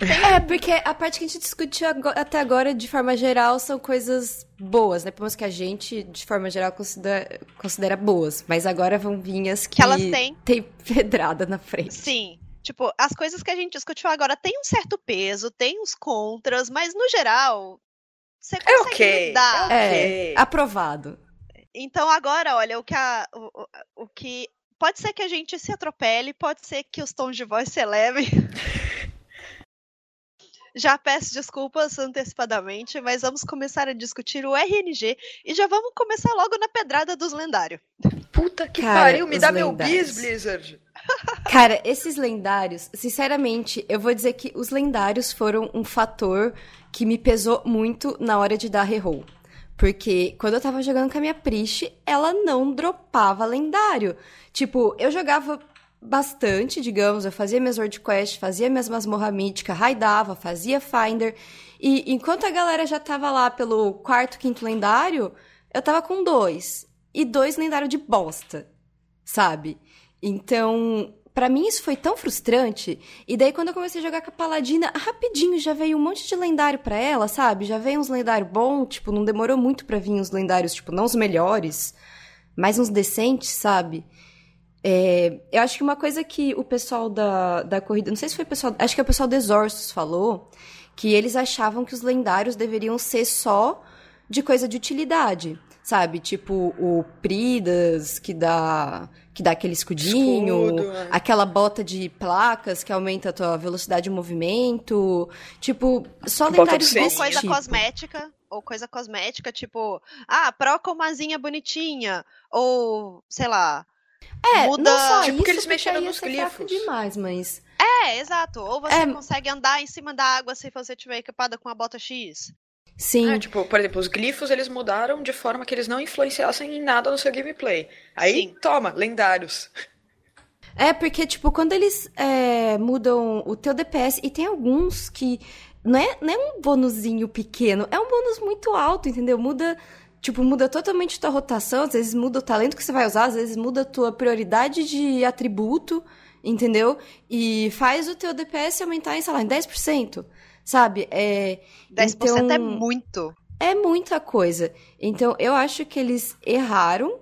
é, porque a parte que a gente discutiu até agora, de forma geral, são coisas boas, né? Pelo menos que a gente, de forma geral, considera, considera boas. Mas agora vão vir as que, que elas têm. Tem pedrada na frente. Sim. Tipo, as coisas que a gente discutiu agora têm um certo peso, tem uns contras, mas no geral, você é consegue é okay. lidar. É, okay. aprovado. Então agora, olha, o que a, o, o que pode ser que a gente se atropele, pode ser que os tons de voz se elevem. Já peço desculpas antecipadamente, mas vamos começar a discutir o RNG e já vamos começar logo na pedrada dos lendários. Puta que Cara, pariu, me dá lendários. meu bis, Blizzard. Cara, esses lendários, sinceramente, eu vou dizer que os lendários foram um fator que me pesou muito na hora de dar reroll. Porque quando eu tava jogando com a minha Prish, ela não dropava lendário. Tipo, eu jogava bastante, digamos. Eu fazia minhas World Quest, fazia minhas masmorra mítica, raidava, fazia Finder. E enquanto a galera já tava lá pelo quarto, quinto lendário, eu tava com dois. E dois lendários de bosta, sabe? Então, para mim isso foi tão frustrante. E daí quando eu comecei a jogar com a Paladina, rapidinho já veio um monte de lendário para ela, sabe? Já veio uns lendários bons, tipo, não demorou muito para vir uns lendários, tipo, não os melhores, mas uns decentes, sabe? É, eu acho que uma coisa que o pessoal da, da corrida, não sei se foi o pessoal, acho que é o pessoal dos Exorsos falou, que eles achavam que os lendários deveriam ser só de coisa de utilidade, sabe? Tipo o Pridas, que dá que dá aquele escudinho, Escudo, é. aquela bota de placas que aumenta a tua velocidade de movimento, tipo, só lendários desse ou coisa tipo. cosmética, ou coisa cosmética, tipo, ah, proca uma asinha bonitinha, ou sei lá, é, muda... não só tipo isso, que eles mexeram nos glifos. demais, mas... É, exato. Ou você é... consegue andar em cima da água se você tiver equipada com a bota X. Sim. É, tipo, por exemplo, os glifos eles mudaram de forma que eles não influenciassem em nada no seu gameplay. Aí, Sim. toma, lendários. É, porque, tipo, quando eles é, mudam o teu DPS, e tem alguns que não é, não é um bonuzinho pequeno, é um bônus muito alto, entendeu? Muda Tipo, muda totalmente tua rotação, às vezes muda o talento que você vai usar, às vezes muda a tua prioridade de atributo, entendeu? E faz o teu DPS aumentar em, sei lá, em 10%, sabe? É, 10% então, é muito. É muita coisa. Então, eu acho que eles erraram,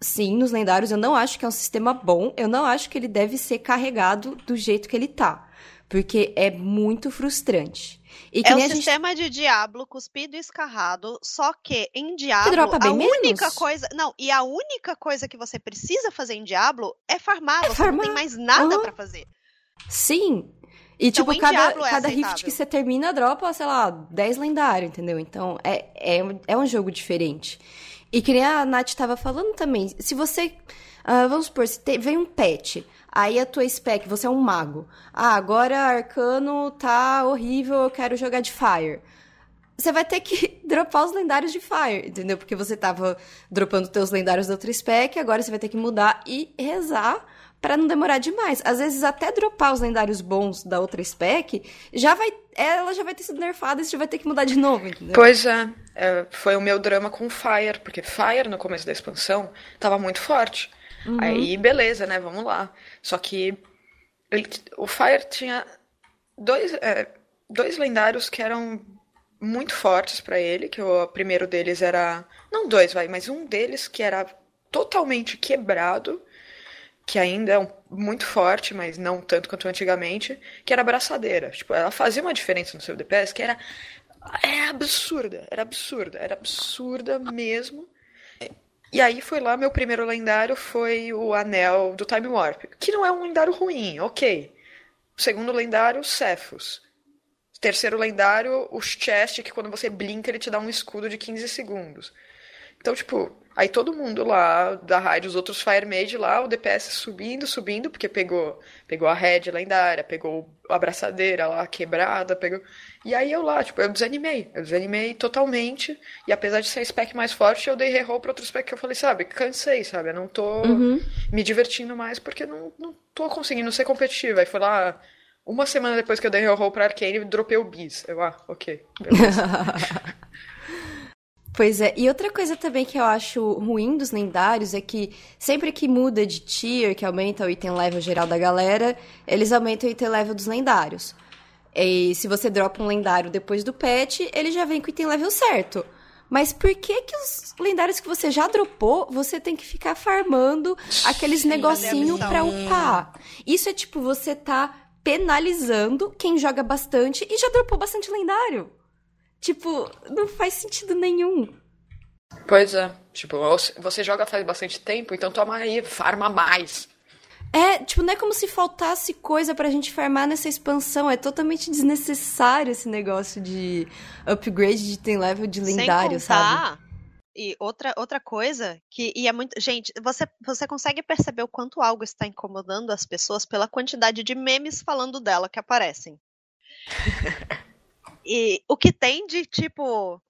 sim, nos lendários. Eu não acho que é um sistema bom. Eu não acho que ele deve ser carregado do jeito que ele tá. Porque é muito frustrante. E é o sistema gente... de Diablo cuspido e escarrado, só que em Diablo a única menos. coisa, não, e a única coisa que você precisa fazer em Diablo é farmar, é você farmar. não tem mais nada uhum. para fazer. Sim. E, então, tipo, cada, é cada rift que você termina, dropa, sei lá, 10 lendários, entendeu? Então, é, é, é um jogo diferente. E que nem a Nath tava falando também, se você. Uh, vamos supor, se te, vem um pet. Aí a tua spec, você é um mago. Ah, agora arcano tá horrível, eu quero jogar de fire. Você vai ter que dropar os lendários de fire, entendeu? Porque você tava dropando teus lendários da outra spec, agora você vai ter que mudar e rezar para não demorar demais. Às vezes até dropar os lendários bons da outra spec, já vai ela já vai ter sido nerfada e você vai ter que mudar de novo, entendeu? Pois é, é foi o meu drama com Fire, porque Fire no começo da expansão tava muito forte. Uhum. Aí, beleza, né? Vamos lá. Só que ele, o Fire tinha dois, é, dois lendários que eram muito fortes para ele, que o primeiro deles era. Não dois, vai, mas um deles que era totalmente quebrado, que ainda é um, muito forte, mas não tanto quanto antigamente, que era a braçadeira. Tipo, ela fazia uma diferença no seu DPS que era. É absurda, era absurda, era absurda mesmo. E aí foi lá, meu primeiro lendário foi o Anel do Time Warp, que não é um lendário ruim, ok. Segundo lendário, Cephus. Terceiro lendário, o Chest, que quando você blinka ele te dá um escudo de 15 segundos. Então, tipo, aí todo mundo lá da rádio, os outros Firemade lá, o DPS subindo, subindo, porque pegou, pegou a Red lendária, pegou a abraçadeira lá quebrada, pegou. E aí eu lá, tipo, eu desanimei. Eu desanimei totalmente. E apesar de ser a spec mais forte, eu dei reroll pra outro spec que eu falei, sabe, cansei, sabe? Eu não tô uhum. me divertindo mais porque não, não tô conseguindo ser competitiva. Aí foi lá. Uma semana depois que eu dei reroll pra Arcane, dropei o bis. Eu, ah, ok. Pois é, e outra coisa também que eu acho ruim dos lendários é que sempre que muda de tier, que aumenta o item level geral da galera, eles aumentam o item level dos lendários. E se você dropa um lendário depois do patch, ele já vem com o item level certo. Mas por que que os lendários que você já dropou, você tem que ficar farmando aqueles negocinho pra upar? Isso é tipo, você tá penalizando quem joga bastante e já dropou bastante lendário. Tipo, não faz sentido nenhum. Pois é. Tipo, você joga faz bastante tempo, então toma aí, farma mais. É, tipo, não é como se faltasse coisa pra gente farmar nessa expansão. É totalmente desnecessário esse negócio de upgrade de item level de lendário, Sem contar, sabe? E outra, outra coisa que e é muito. Gente, você, você consegue perceber o quanto algo está incomodando as pessoas pela quantidade de memes falando dela que aparecem. E o que tem de tipo.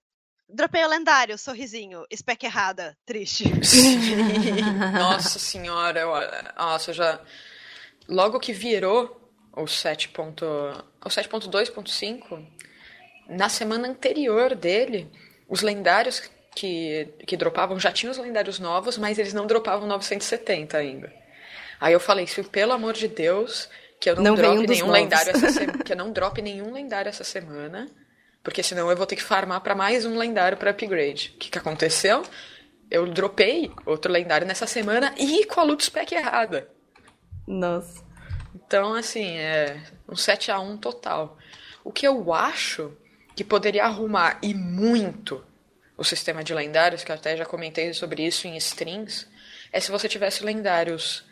Dropei o lendário, sorrisinho, spec errada, triste. Nossa senhora, eu, nossa, eu já. Logo que virou o 7.2.5, na semana anterior dele, os lendários que, que dropavam já tinham os lendários novos, mas eles não dropavam 970 ainda. Aí eu falei, pelo amor de Deus, que eu não, não drope nenhum lendário essa semana, que eu não drop nenhum lendário essa semana, porque senão eu vou ter que farmar para mais um lendário para upgrade. O que, que aconteceu? Eu dropei outro lendário nessa semana e com a loot spec errada. Nossa. Então, assim, é um 7 a 1 total. O que eu acho que poderia arrumar e muito o sistema de lendários, que eu até já comentei sobre isso em strings, é se você tivesse lendários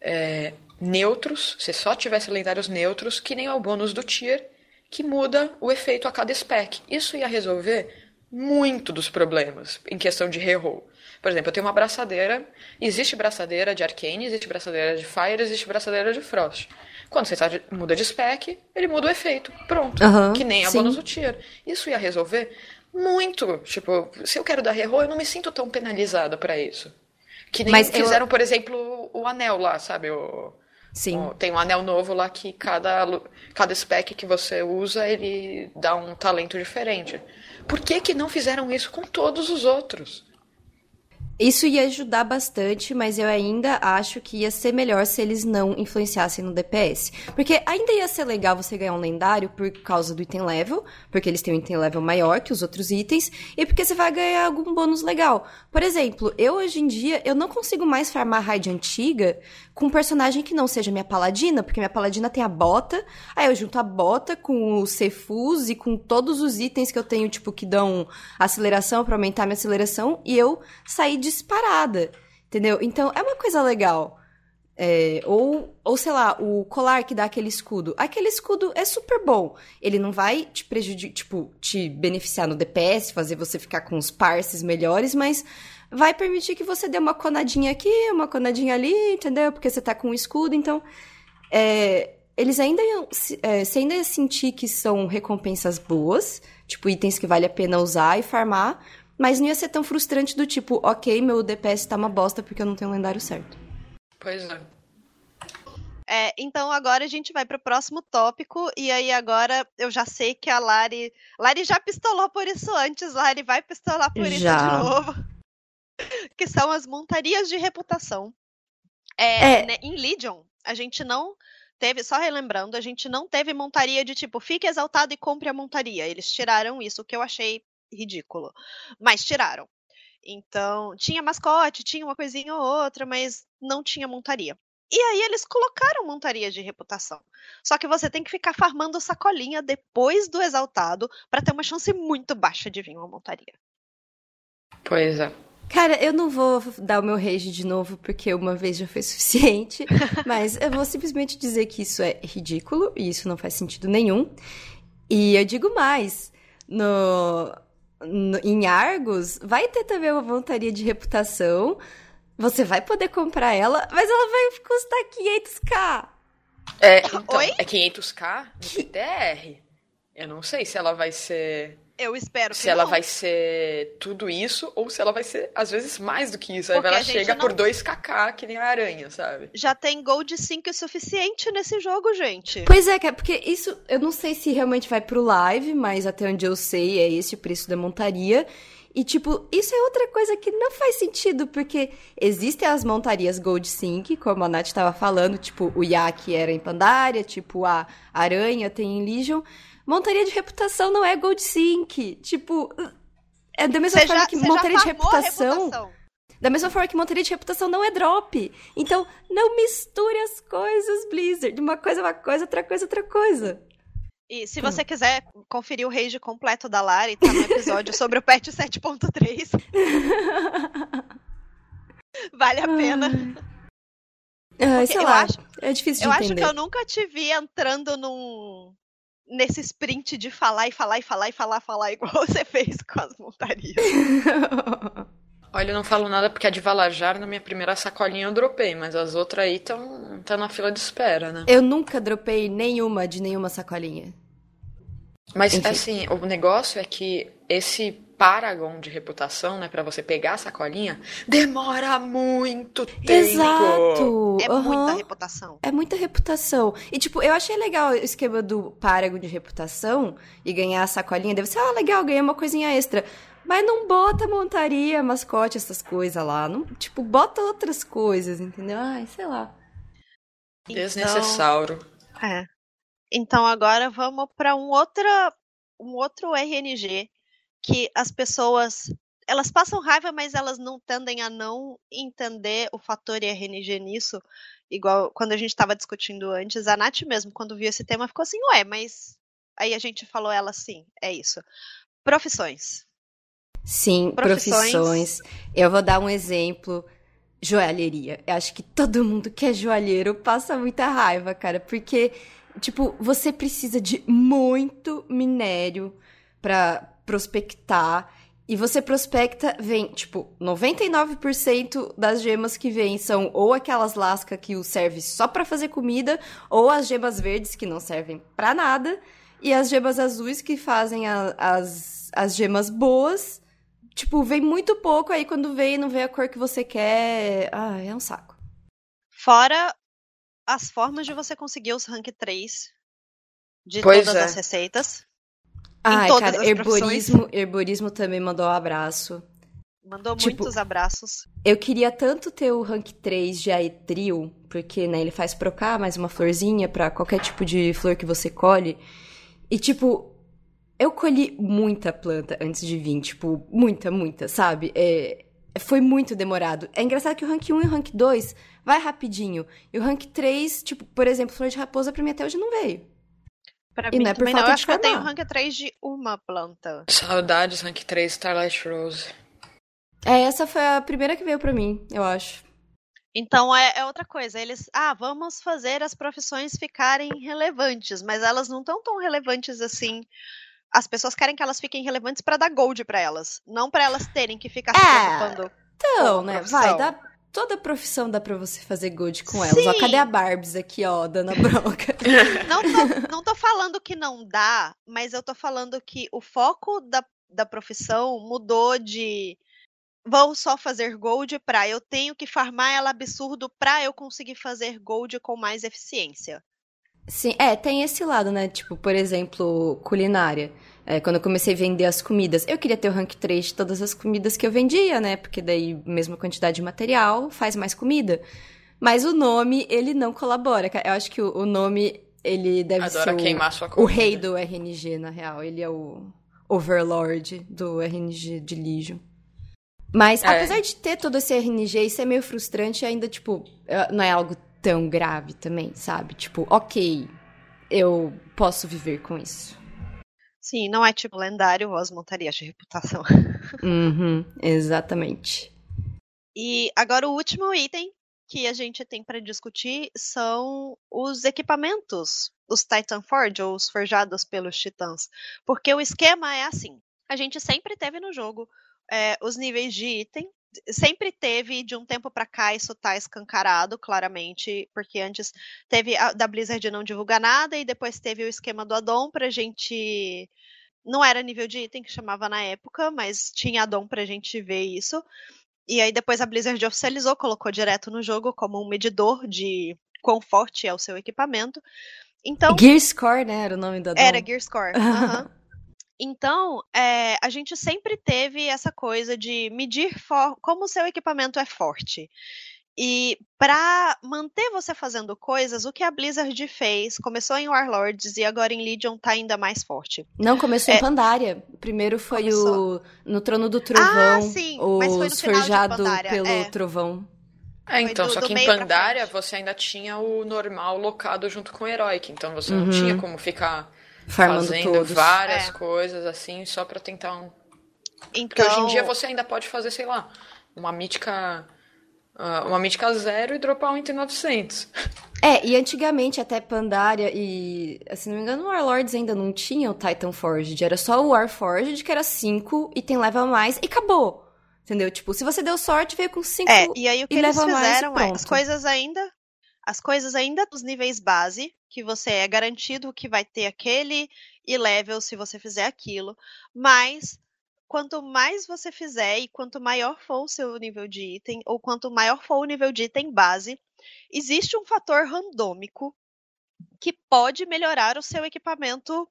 é, neutros, se só tivesse lendários neutros, que nem é o bônus do tier, que muda o efeito a cada spec. Isso ia resolver muito dos problemas em questão de reroll. Por exemplo, eu tenho uma braçadeira, existe braçadeira de Arcane, existe braçadeira de Fire, existe braçadeira de Frost. Quando você tá, muda de spec, ele muda o efeito. Pronto. Uhum, que nem a sim. bônus do tier. Isso ia resolver muito. Tipo, se eu quero dar reroll, eu não me sinto tão penalizada para isso. Que nem Mas fizeram, eu... por exemplo, o anel lá, sabe? O, Sim. Tem um anel novo lá que cada, cada spec que você usa, ele dá um talento diferente. Por que, que não fizeram isso com todos os outros? Isso ia ajudar bastante, mas eu ainda acho que ia ser melhor se eles não influenciassem no DPS. Porque ainda ia ser legal você ganhar um lendário por causa do item level, porque eles têm um item level maior que os outros itens, e porque você vai ganhar algum bônus legal. Por exemplo, eu hoje em dia, eu não consigo mais farmar raid antiga com um personagem que não seja minha paladina, porque minha paladina tem a bota, aí eu junto a bota com o Cefus e com todos os itens que eu tenho, tipo, que dão aceleração para aumentar minha aceleração, e eu saí disparada, entendeu? Então, é uma coisa legal. É, ou, ou, sei lá, o colar que dá aquele escudo. Aquele escudo é super bom. Ele não vai te prejudicar, tipo, te beneficiar no DPS, fazer você ficar com os parses melhores, mas vai permitir que você dê uma conadinha aqui, uma conadinha ali, entendeu? Porque você tá com o escudo, então. É, eles ainda. É, você ainda ia sentir que são recompensas boas, tipo, itens que vale a pena usar e farmar, mas não ia ser tão frustrante do tipo, ok, meu DPS tá uma bosta porque eu não tenho o lendário certo. Pois é. É, então agora a gente vai para o próximo tópico, e aí agora eu já sei que a Lari. Lari já pistolou por isso antes, Lari vai pistolar por já. isso de novo que são as montarias de reputação. É, é. Né, em Legion, a gente não teve, só relembrando, a gente não teve montaria de tipo, fique exaltado e compre a montaria. Eles tiraram isso, que eu achei ridículo. Mas tiraram. Então, tinha mascote, tinha uma coisinha ou outra, mas não tinha montaria. E aí eles colocaram montaria de reputação. Só que você tem que ficar farmando sacolinha depois do exaltado para ter uma chance muito baixa de vir uma montaria. Pois é. Cara, eu não vou dar o meu rage de novo, porque uma vez já foi suficiente. mas eu vou simplesmente dizer que isso é ridículo e isso não faz sentido nenhum. E eu digo mais: no, em Argos, vai ter também uma montaria de reputação. Você vai poder comprar ela, mas ela vai custar 500k. É, então, Oi? é 500k no PTR. Eu não sei se ela vai ser eu espero que Se ela vai ser tudo isso ou se ela vai ser, às vezes, mais do que isso. Porque Aí ela chega não... por 2kk, que nem a aranha, sabe? Já tem Gold 5 o suficiente nesse jogo, gente. Pois é, porque isso, eu não sei se realmente vai pro live, mas até onde eu sei é esse o preço da montaria. E, tipo, isso é outra coisa que não faz sentido, porque existem as montarias Gold Sync, como a Nath estava falando, tipo, o Yak era em Pandaria, tipo, a Aranha tem em Legion. Montaria de reputação não é Gold Sync. Tipo, é da mesma forma que montaria de reputação, reputação. Da mesma forma que montaria de reputação não é drop. Então, não misture as coisas, Blizzard. Uma coisa é uma coisa, outra coisa é outra coisa. E se você quiser conferir o rage completo da Lari, tá no episódio sobre o patch 7.3. vale a pena. Ah, sei lá, acho, é difícil de eu entender. Eu acho que eu nunca te vi entrando num, nesse sprint de falar e falar e falar e falar, falar, igual você fez com as montarias. Olha, eu não falo nada porque a de Valajar, na minha primeira sacolinha, eu dropei, mas as outras aí estão tá na fila de espera, né? Eu nunca dropei nenhuma de nenhuma sacolinha. Mas, Enfim. assim, o negócio é que esse Paragon de reputação, né, para você pegar a sacolinha, demora muito tempo. Exato. É uhum. muita reputação. É muita reputação. E tipo, eu achei legal o esquema do Paragon de reputação e ganhar a sacolinha. Deve ser, ah, legal, ganhei uma coisinha extra. Mas não bota montaria, mascote, essas coisas lá. Não, tipo, bota outras coisas, entendeu? Ai, sei lá. Desnecessário. Então, é. Então agora vamos para um outra um outro RNG que as pessoas elas passam raiva, mas elas não tendem a não entender o fator RNG nisso. Igual quando a gente estava discutindo antes, a Nath mesmo, quando viu esse tema, ficou assim, ué, mas aí a gente falou ela assim, é isso. Profissões. Sim, profissões. profissões. Eu vou dar um exemplo. Joalheria. Eu acho que todo mundo que é joalheiro passa muita raiva, cara, porque, tipo, você precisa de muito minério para prospectar. E você prospecta, vem, tipo, 99% das gemas que vêm são ou aquelas lascas que o serve só para fazer comida, ou as gemas verdes que não servem para nada, e as gemas azuis que fazem a, as, as gemas boas. Tipo, vem muito pouco, aí quando vem não vê a cor que você quer. Ah, é um saco. Fora as formas de você conseguir os rank 3 de pois todas é. as receitas. Ai, cara, herborismo, herborismo também mandou um abraço. Mandou tipo, muitos abraços. Eu queria tanto ter o rank 3 de Aetril, porque, né, ele faz procar mais uma florzinha para qualquer tipo de flor que você colhe. E, tipo, eu colhi muita planta antes de vir, tipo, muita, muita, sabe? É, foi muito demorado. É engraçado que o rank 1 e o rank 2 vai rapidinho. E o rank 3, tipo, por exemplo, flor de raposa pra mim até hoje não veio. Pra e mim não é por falta não. Eu acho que eu tenho rank 3 de uma planta. Saudades, rank 3 Starlight Rose. É, essa foi a primeira que veio pra mim, eu acho. Então é, é, outra coisa. Eles, ah, vamos fazer as profissões ficarem relevantes, mas elas não estão tão relevantes assim. As pessoas querem que elas fiquem relevantes para dar gold para elas, não para elas terem que ficar se é, preocupando. Então, né? Vai, dá, toda profissão dá pra você fazer good com elas. Ó, cadê a Barbs aqui, ó, dando a bronca? não, tô, não tô falando que não dá, mas eu tô falando que o foco da, da profissão mudou de vou só fazer gold pra eu tenho que farmar ela absurdo pra eu conseguir fazer gold com mais eficiência. Sim, é, tem esse lado, né? Tipo, por exemplo, culinária. É, quando eu comecei a vender as comidas, eu queria ter o rank 3 de todas as comidas que eu vendia, né? Porque daí, mesma quantidade de material, faz mais comida. Mas o nome, ele não colabora. Eu acho que o, nome, ele deve Adora ser queimar sua o, o rei do RNG, na real. Ele é o overlord do RNG de Legion. Mas, é. apesar de ter todo esse RNG, isso é meio frustrante ainda, tipo, é, não é algo tão grave também, sabe? Tipo, ok, eu posso viver com isso. Sim, não é tipo lendário as montarias de reputação. Uhum, exatamente. E agora o último item que a gente tem para discutir são os equipamentos, os Titan Forge, ou os forjados pelos titãs. Porque o esquema é assim: a gente sempre teve no jogo é, os níveis de item. Sempre teve, de um tempo para cá, isso tá escancarado, claramente, porque antes teve a da Blizzard não divulgar nada, e depois teve o esquema do addon pra gente. Não era nível de item que chamava na época, mas tinha addon pra gente ver isso. E aí depois a Blizzard oficializou, colocou direto no jogo como um medidor de quão forte é o seu equipamento. Então, Gear Score, né? Era o nome da Era Gear Score. Uhum. Então, é, a gente sempre teve essa coisa de medir como o seu equipamento é forte. E para manter você fazendo coisas, o que a Blizzard fez, começou em Warlords e agora em Legion tá ainda mais forte. Não, começou é, em Pandaria. Primeiro foi começou. o no Trono do Trovão, ah, sim, o forjado pelo é. Trovão. É, então, do, só que em Pandaria você ainda tinha o normal locado junto com o Heroic, então você uhum. não tinha como ficar Farmando fazendo todos. várias é. coisas assim só para tentar um. Então... Porque hoje em dia então você ainda pode fazer, sei lá, uma mítica. Uh, uma mítica zero e dropar um item 900. É, e antigamente até Pandaria e, se não me engano, o Warlords ainda não tinha o Titan Forged. Era só o Warforged, que era 5 e tem level a mais e acabou. Entendeu? Tipo, se você deu sorte, veio com 5 É, e aí o que eles fizeram é, as coisas ainda as coisas ainda dos níveis base, que você é garantido que vai ter aquele e level se você fizer aquilo, mas quanto mais você fizer e quanto maior for o seu nível de item, ou quanto maior for o nível de item base, existe um fator randômico que pode melhorar o seu equipamento.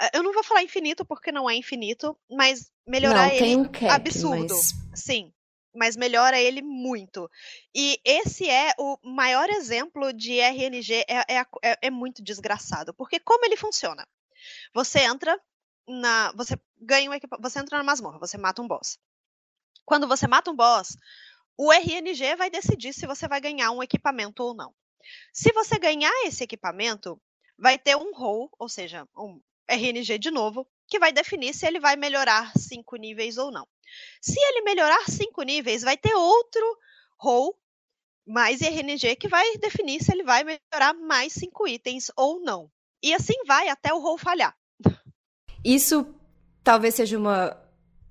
Eh, eu não vou falar infinito porque não é infinito, mas melhorar não, ele um cap, absurdo. Mas... Sim mas melhora ele muito. E esse é o maior exemplo de RNG, é, é, é, é muito desgraçado, porque como ele funciona? Você entra na. Você ganha um equipamento. Você entra na masmorra, você mata um boss. Quando você mata um boss, o RNG vai decidir se você vai ganhar um equipamento ou não. Se você ganhar esse equipamento, vai ter um roll, ou seja, um RNG de novo, que vai definir se ele vai melhorar cinco níveis ou não. Se ele melhorar cinco níveis, vai ter outro roll mais RNG que vai definir se ele vai melhorar mais cinco itens ou não. E assim vai até o roll falhar. Isso talvez seja uma.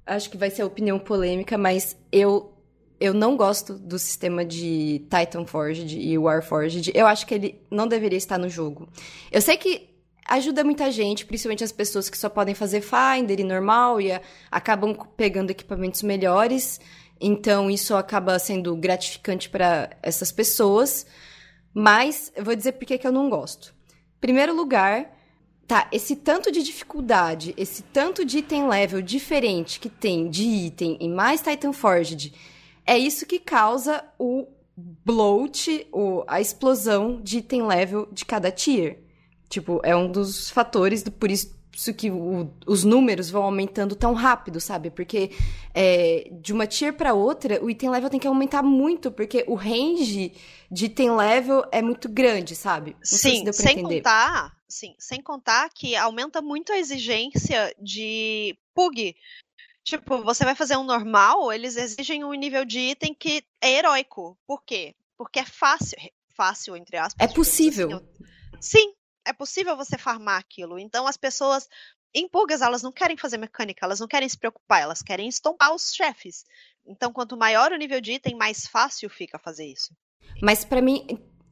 Acho que vai ser opinião polêmica, mas eu eu não gosto do sistema de Titan Forged e Warforged. Eu acho que ele não deveria estar no jogo. Eu sei que ajuda muita gente, principalmente as pessoas que só podem fazer Finder e normal e acabam pegando equipamentos melhores. Então, isso acaba sendo gratificante para essas pessoas. Mas eu vou dizer por que eu não gosto. Primeiro lugar, tá, esse tanto de dificuldade, esse tanto de item level diferente que tem de item em mais Titan Forged, é isso que causa o bloat, o, a explosão de item level de cada tier. Tipo, é um dos fatores, do, por isso que o, os números vão aumentando tão rápido, sabe? Porque é, de uma tier para outra, o item level tem que aumentar muito, porque o range de item level é muito grande, sabe? Não sim, se sem entender. contar, sim, sem contar que aumenta muito a exigência de pug. Tipo, você vai fazer um normal, eles exigem um nível de item que é heróico. Por quê? Porque é fácil, fácil entre aspas. É possível. Assim, sim, é possível você farmar aquilo. Então as pessoas em purgas elas não querem fazer mecânica, elas não querem se preocupar, elas querem estompar os chefes. Então quanto maior o nível de item, mais fácil fica fazer isso. Mas para mim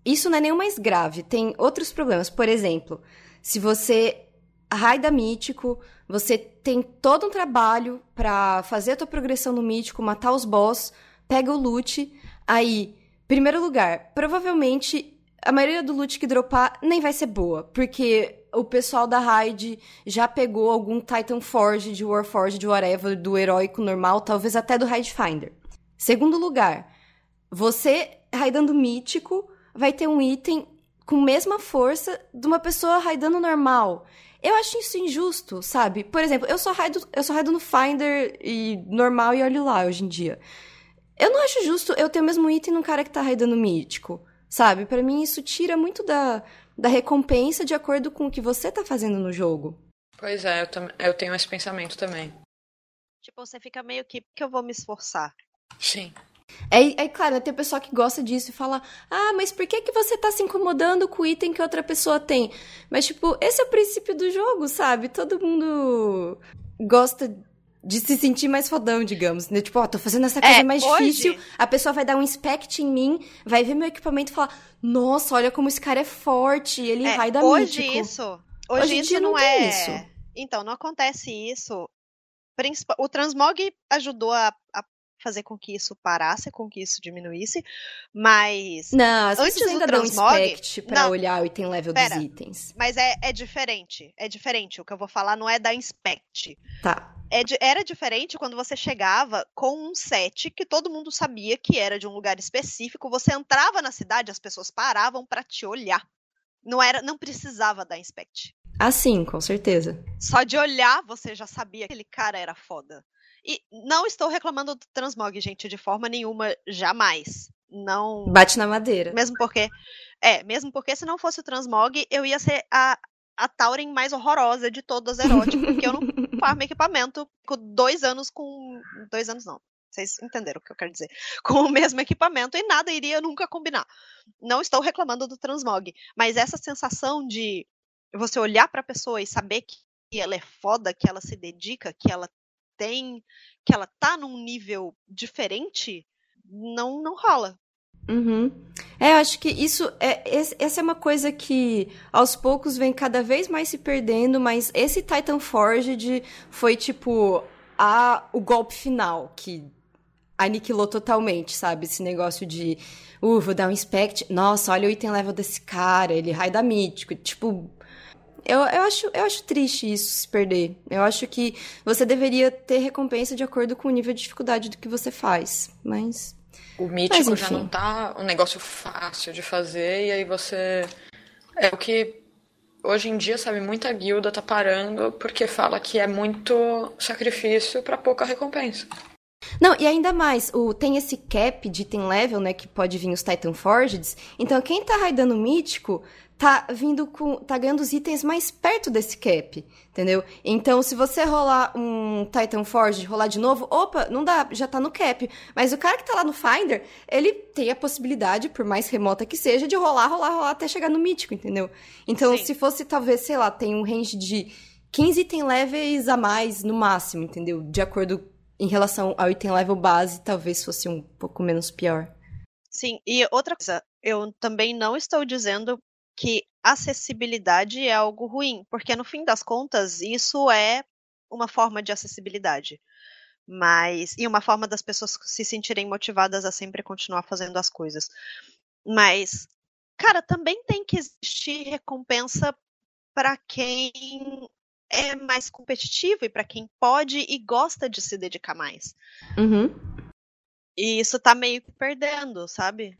isso não é nem o mais grave. Tem outros problemas. Por exemplo, se você raida mítico, você tem todo um trabalho para fazer a tua progressão no mítico, matar os boss, pega o loot, aí, primeiro lugar, provavelmente a maioria do loot que dropar nem vai ser boa, porque o pessoal da raid já pegou algum Titan Forge, de Warforge, de whatever, do heróico normal, talvez até do Raid Finder. Segundo lugar, você raidando mítico vai ter um item com mesma força de uma pessoa raidando normal. Eu acho isso injusto, sabe? Por exemplo, eu só raido, eu só raido no Finder e normal e olho lá hoje em dia. Eu não acho justo eu ter o mesmo item num cara que tá raidando mítico. Sabe? Para mim isso tira muito da, da recompensa de acordo com o que você tá fazendo no jogo. Pois é, eu, eu tenho esse pensamento também. Tipo, você fica meio que, que eu vou me esforçar. Sim. É, é claro, tem pessoa que gosta disso e fala: Ah, mas por que, que você tá se incomodando com o item que outra pessoa tem? Mas, tipo, esse é o princípio do jogo, sabe? Todo mundo gosta de se sentir mais fodão, digamos. Né? Tipo, ó, tô fazendo essa coisa é, mais hoje... difícil, a pessoa vai dar um inspect em mim, vai ver meu equipamento e falar, nossa, olha como esse cara é forte, ele é, raida hoje mítico. Isso, hoje, hoje isso não, não é... Isso. Então, não acontece isso. O transmog ajudou a, a fazer com que isso parasse, com que isso diminuísse, mas não, as antes ainda do transmog, um inspect para olhar o item level pera, dos itens. Mas é, é diferente, é diferente. O que eu vou falar não é da inspect. Tá. É era diferente quando você chegava com um set que todo mundo sabia que era de um lugar específico. Você entrava na cidade, as pessoas paravam para te olhar. Não era, não precisava da inspect. Ah, sim, com certeza. Só de olhar você já sabia que aquele cara era foda. E não estou reclamando do transmog, gente, de forma nenhuma, jamais. Não. Bate na madeira. Mesmo porque. É, mesmo porque se não fosse o transmog, eu ia ser a, a Tauren mais horrorosa de todas as eróticas, porque eu não farmo equipamento com dois anos com. Dois anos não. Vocês entenderam o que eu quero dizer. Com o mesmo equipamento e nada iria nunca combinar. Não estou reclamando do transmog, mas essa sensação de você olhar para a pessoa e saber que ela é foda, que ela se dedica, que ela tem, que ela tá num nível diferente, não, não rola. Uhum. É, eu acho que isso é essa é uma coisa que aos poucos vem cada vez mais se perdendo, mas esse Titan Forged foi tipo a o golpe final que aniquilou totalmente, sabe? Esse negócio de, uh, vou dar um inspect, nossa, olha o item level desse cara, ele raida mítico, tipo, eu, eu, acho, eu acho triste isso se perder. Eu acho que você deveria ter recompensa de acordo com o nível de dificuldade do que você faz. Mas. O mítico mas, já não tá um negócio fácil de fazer, e aí você. É o que hoje em dia, sabe, muita guilda tá parando porque fala que é muito sacrifício para pouca recompensa. Não, e ainda mais, o, tem esse cap de item level, né, que pode vir os Titan Forged. Então, quem tá raidando mítico tá vindo com. tá ganhando os itens mais perto desse cap, entendeu? Então, se você rolar um Titan Forge, rolar de novo, opa, não dá, já tá no cap. Mas o cara que tá lá no Finder, ele tem a possibilidade, por mais remota que seja, de rolar, rolar, rolar até chegar no mítico, entendeu? Então, Sim. se fosse, talvez, sei lá, tem um range de 15 item levels a mais no máximo, entendeu? De acordo em relação ao item level base, talvez fosse um pouco menos pior. Sim, e outra coisa, eu também não estou dizendo que acessibilidade é algo ruim, porque no fim das contas isso é uma forma de acessibilidade. Mas e uma forma das pessoas se sentirem motivadas a sempre continuar fazendo as coisas. Mas cara, também tem que existir recompensa para quem é mais competitivo e para quem pode e gosta de se dedicar mais. Uhum. E isso tá meio que perdendo, sabe?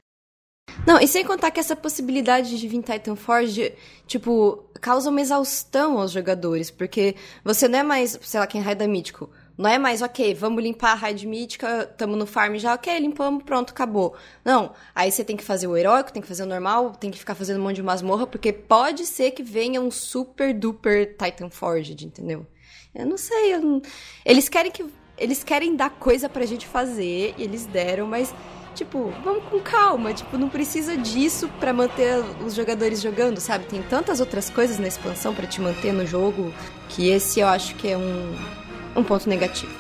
Não, e sem contar que essa possibilidade de vir Titan Forge, tipo, causa uma exaustão aos jogadores, porque você não é mais, sei lá, quem raida mítico. Não é mais, ok, vamos limpar a raid mítica, tamo no farm já, ok, limpamos, pronto, acabou. Não, aí você tem que fazer o heróico, tem que fazer o normal, tem que ficar fazendo um monte de masmorra, porque pode ser que venha um super duper Titan Forged, entendeu? Eu não sei, eu não... eles querem que eles querem dar coisa pra gente fazer, e eles deram, mas tipo, vamos com calma, tipo, não precisa disso para manter os jogadores jogando, sabe? Tem tantas outras coisas na expansão para te manter no jogo que esse eu acho que é um, um ponto negativo.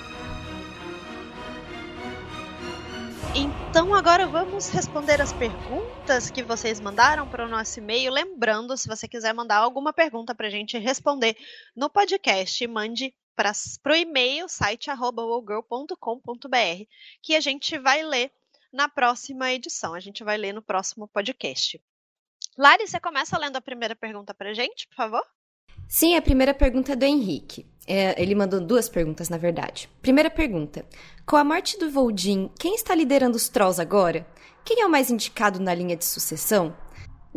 Então agora vamos responder as perguntas que vocês mandaram para o nosso e-mail. Lembrando, se você quiser mandar alguma pergunta para a gente responder no podcast, mande para o e-mail site@wowgirl.com.br que a gente vai ler na próxima edição. A gente vai ler no próximo podcast. Lari, você começa lendo a primeira pergunta pra gente, por favor? Sim, a primeira pergunta é do Henrique. É, ele mandou duas perguntas, na verdade. Primeira pergunta: Com a morte do Voldin, quem está liderando os Trolls agora? Quem é o mais indicado na linha de sucessão?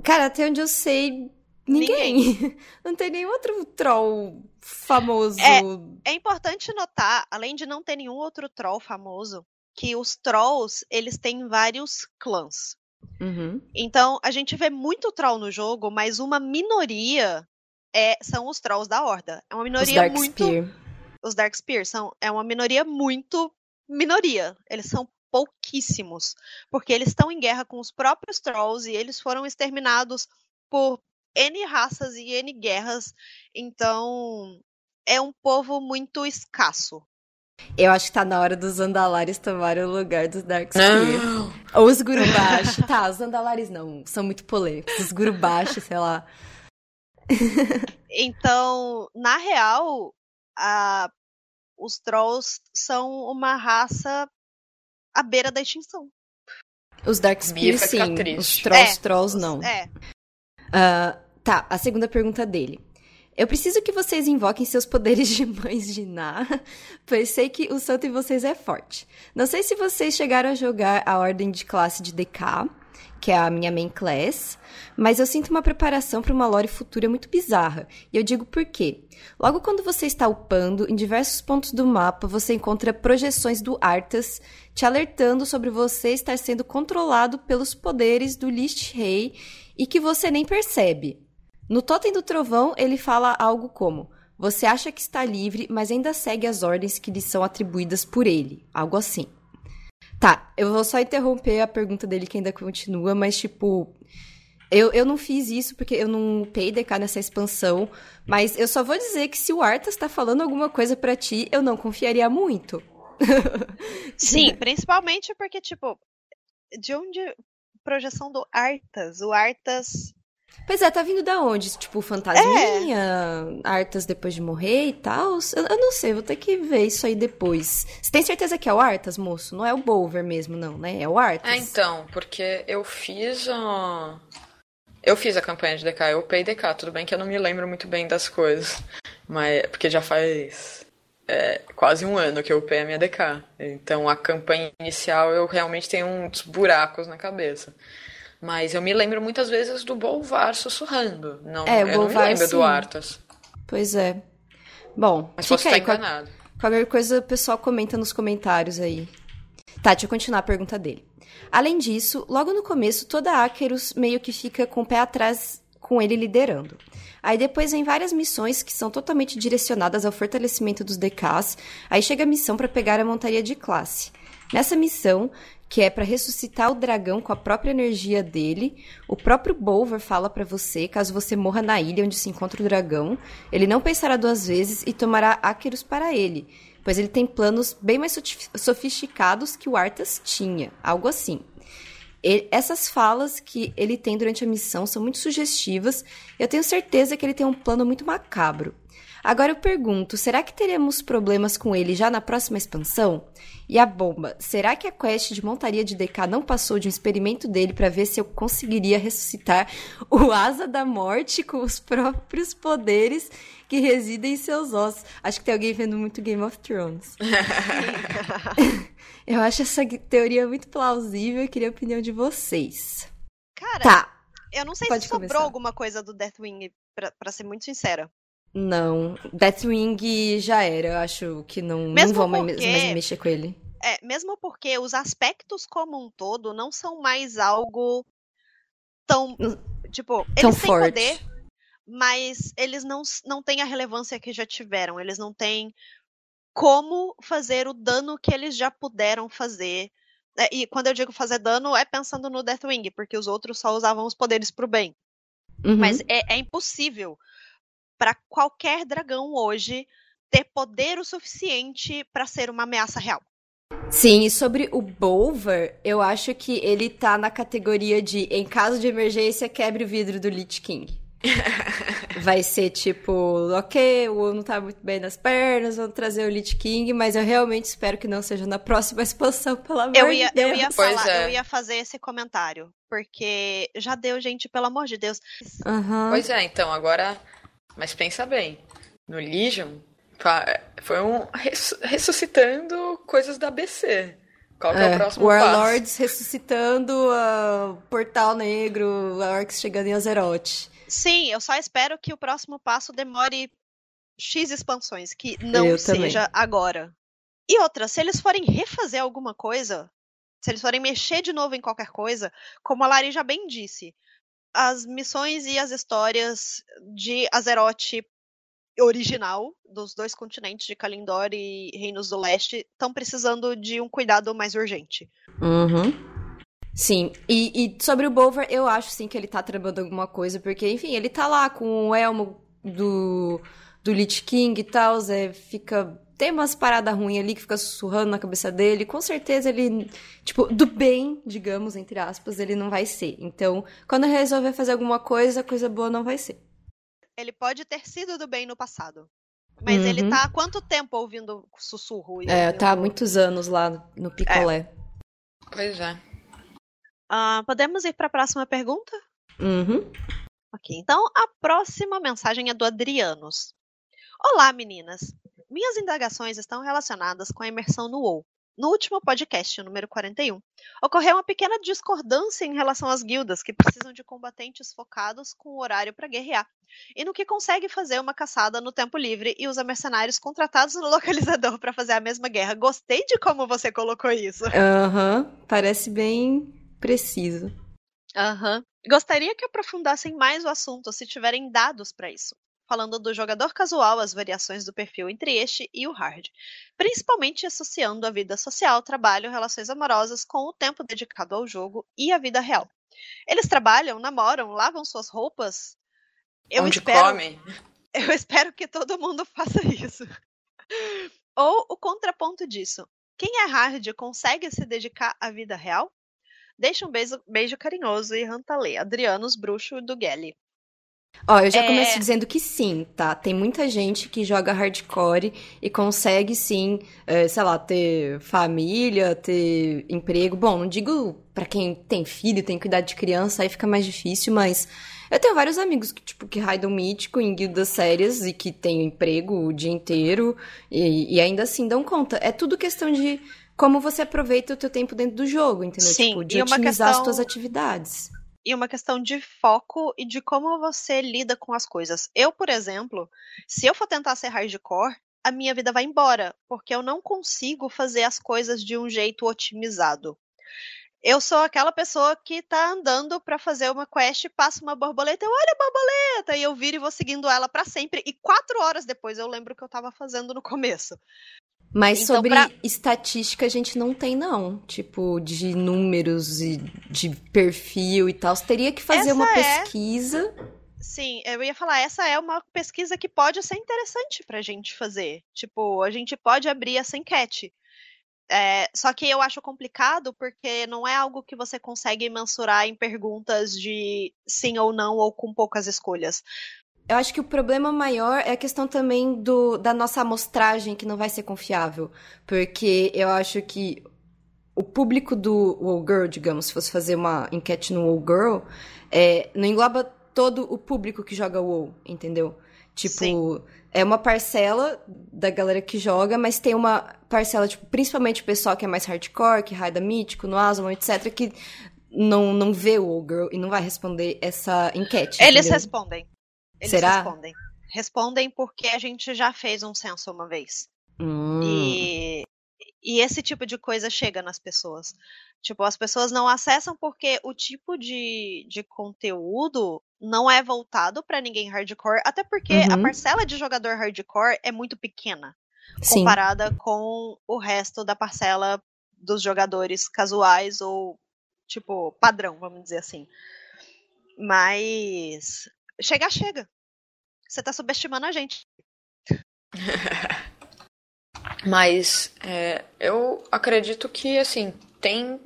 Cara, até onde eu sei, ninguém. ninguém. não tem nenhum outro troll famoso. É, é importante notar, além de não ter nenhum outro troll famoso, que os trolls, eles têm vários clãs. Uhum. Então, a gente vê muito troll no jogo, mas uma minoria é, são os trolls da Horda. É uma minoria os muito. Os Darkspear são é uma minoria muito minoria. Eles são pouquíssimos, porque eles estão em guerra com os próprios trolls e eles foram exterminados por N raças e N guerras. Então, é um povo muito escasso. Eu acho que tá na hora dos Andalares tomarem o lugar dos Darkspear. Ou os Gurubashi. tá, os Andalares não, são muito polêmicos. Os Gurubashi, sei lá. Então, na real, a... os Trolls são uma raça à beira da extinção. Os Darkspear, sim. Os Trolls, é, Trolls, não. É. Uh, tá, a segunda pergunta dele. Eu preciso que vocês invoquem seus poderes de mães de Ná, pois sei que o santo em vocês é forte. Não sei se vocês chegaram a jogar a ordem de classe de DK, que é a minha main class, mas eu sinto uma preparação para uma lore futura muito bizarra. E eu digo por quê. Logo quando você está upando, em diversos pontos do mapa, você encontra projeções do Arthas te alertando sobre você estar sendo controlado pelos poderes do Lich Rei e que você nem percebe. No Totem do Trovão, ele fala algo como: Você acha que está livre, mas ainda segue as ordens que lhe são atribuídas por ele. Algo assim. Tá, eu vou só interromper a pergunta dele que ainda continua, mas tipo. Eu, eu não fiz isso porque eu não upei DK nessa expansão, mas eu só vou dizer que se o Arthas tá falando alguma coisa para ti, eu não confiaria muito. Sim, principalmente porque, tipo, de onde projeção do Arthas? O Arthas Pois é, tá vindo da onde? Tipo, fantasminha, é. Artas depois de morrer e tal? Eu, eu, não sei, vou ter que ver isso aí depois. Você tem certeza que é o Artas, moço? Não é o Bolver mesmo, não, né? É o Artas. É, então, porque eu fiz a... Eu fiz a campanha de DK, eu upei DK, tudo bem que eu não me lembro muito bem das coisas. Mas, porque já faz é, quase um ano que eu upei a minha DK. Então a campanha inicial eu realmente tenho uns buracos na cabeça. Mas eu me lembro muitas vezes do Bolvar sussurrando. Não, é, eu Bolvar, não me lembro sim. do Arthas. Pois é. Bom, Mas posso estar enganado. Qualquer coisa o pessoal comenta nos comentários aí. Tá, deixa eu continuar a pergunta dele. Além disso, logo no começo, toda a Akerus meio que fica com o pé atrás com ele liderando. Aí depois vem várias missões que são totalmente direcionadas ao fortalecimento dos DKs. Aí chega a missão para pegar a montaria de classe. Nessa missão, que é para ressuscitar o dragão com a própria energia dele. O próprio Bolvar fala para você, caso você morra na ilha onde se encontra o dragão, ele não pensará duas vezes e tomará Acheros para ele, pois ele tem planos bem mais sofisticados que o Arthas tinha, algo assim. Essas falas que ele tem durante a missão são muito sugestivas e eu tenho certeza que ele tem um plano muito macabro. Agora eu pergunto, será que teremos problemas com ele já na próxima expansão? E a bomba, será que a quest de montaria de DK não passou de um experimento dele para ver se eu conseguiria ressuscitar o Asa da Morte com os próprios poderes que residem em seus ossos? Acho que tem alguém vendo muito Game of Thrones. eu acho essa teoria muito plausível e queria a opinião de vocês. Cara, tá. eu não sei Pode se sobrou começar. alguma coisa do Deathwing, pra, pra ser muito sincera. Não. Deathwing já era, eu acho que não, mesmo não vão porque, mais, mais mexer com ele. É, mesmo porque os aspectos como um todo não são mais algo tão. Tipo, tão eles têm forte. poder, mas eles não, não têm a relevância que já tiveram. Eles não têm como fazer o dano que eles já puderam fazer. É, e quando eu digo fazer dano, é pensando no Deathwing, porque os outros só usavam os poderes pro bem. Uhum. Mas é, é impossível para qualquer dragão hoje ter poder o suficiente para ser uma ameaça real. Sim, e sobre o Bolver, eu acho que ele tá na categoria de em caso de emergência, quebre o vidro do Lich King. Vai ser tipo, ok, o não tá muito bem nas pernas, vamos trazer o Lich King, mas eu realmente espero que não seja na próxima expansão, pelo amor eu ia, de Deus. Eu ia falar, é. eu ia fazer esse comentário, porque já deu, gente, pelo amor de Deus. Uhum. Pois é, então, agora mas pensa bem, no Legion foi um ressuscitando coisas da ABC. Qual é, é, o próximo Warlords passo? ressuscitando o uh, Portal Negro, Orcs chegando em Azeroth. Sim, eu só espero que o próximo passo demore X expansões, que não eu seja também. agora. E outra, se eles forem refazer alguma coisa, se eles forem mexer de novo em qualquer coisa, como a Lari já bem disse, as missões e as histórias de Azeroth original dos dois continentes de Kalindor e Reinos do Leste estão precisando de um cuidado mais urgente. Uhum. Sim, e, e, sobre o Bolvar, eu acho sim que ele tá trabalhando alguma coisa, porque, enfim, ele tá lá com o elmo do, do Lich King e tal, Zé fica tem umas paradas ruins ali que fica sussurrando na cabeça dele, com certeza ele, tipo, do bem, digamos, entre aspas, ele não vai ser. Então, quando resolver fazer alguma coisa, coisa boa não vai ser. Ele pode ter sido do bem no passado. Mas uhum. ele tá há quanto tempo ouvindo sussurro? é, ouvindo... tá há muitos anos lá no picolé. É. Pois é. Uh, podemos ir para a próxima pergunta? Uhum. Ok, então a próxima mensagem é do Adrianos. Olá, meninas. Minhas indagações estão relacionadas com a imersão no WoW. No último podcast, número 41, ocorreu uma pequena discordância em relação às guildas que precisam de combatentes focados com o horário para guerrear, e no que consegue fazer uma caçada no tempo livre e usa mercenários contratados no localizador para fazer a mesma guerra. Gostei de como você colocou isso. Aham, uhum, parece bem preciso. Aham. Uhum. Gostaria que aprofundassem mais o assunto se tiverem dados para isso falando do jogador casual, as variações do perfil entre este e o hard, principalmente associando a vida social, trabalho, relações amorosas com o tempo dedicado ao jogo e a vida real. Eles trabalham, namoram, lavam suas roupas. Eu Onde espero, comem. Eu espero que todo mundo faça isso. Ou o contraponto disso. Quem é hard consegue se dedicar à vida real? Deixa um beijo, beijo carinhoso e rantalê. Adrianos Bruxo do Gelli. Ó, eu já é... começo dizendo que sim, tá? Tem muita gente que joga hardcore e consegue sim, é, sei lá, ter família, ter emprego. Bom, não digo para quem tem filho, tem que cuidar de criança, aí fica mais difícil, mas eu tenho vários amigos que, tipo, que raidam mítico em guildas sérias e que têm emprego o dia inteiro e, e ainda assim dão conta. É tudo questão de como você aproveita o teu tempo dentro do jogo, entendeu? Sim, tipo, de otimizar questão... as tuas atividades e uma questão de foco e de como você lida com as coisas. Eu, por exemplo, se eu for tentar ser hardcore, a minha vida vai embora, porque eu não consigo fazer as coisas de um jeito otimizado. Eu sou aquela pessoa que tá andando para fazer uma quest, passa uma borboleta, eu olho a borboleta e eu viro e vou seguindo ela para sempre. E quatro horas depois eu lembro o que eu tava fazendo no começo. Mas então, sobre pra... estatística a gente não tem, não. Tipo, de números e de perfil e tal. Você teria que fazer essa uma é... pesquisa. Sim, eu ia falar, essa é uma pesquisa que pode ser interessante pra gente fazer. Tipo, a gente pode abrir essa enquete. É, só que eu acho complicado porque não é algo que você consegue mensurar em perguntas de sim ou não ou com poucas escolhas. Eu acho que o problema maior é a questão também do, da nossa amostragem, que não vai ser confiável. Porque eu acho que o público do WoW Girl, digamos, se fosse fazer uma enquete no WoW Girl, é, não engloba todo o público que joga WoW, entendeu? Tipo, Sim. é uma parcela da galera que joga, mas tem uma parcela, tipo, principalmente o pessoal que é mais hardcore, que raida mítico, no Asmon, etc., que não, não vê o Girl e não vai responder essa enquete. Eles entendeu? respondem. Eles Será? respondem. Respondem porque a gente já fez um censo uma vez. Hum. E, e esse tipo de coisa chega nas pessoas. Tipo, as pessoas não acessam porque o tipo de, de conteúdo não é voltado para ninguém hardcore, até porque uhum. a parcela de jogador hardcore é muito pequena Sim. comparada com o resto da parcela dos jogadores casuais ou tipo padrão, vamos dizer assim. Mas chegar, chega. Você tá subestimando a gente. mas é, eu acredito que, assim, tem,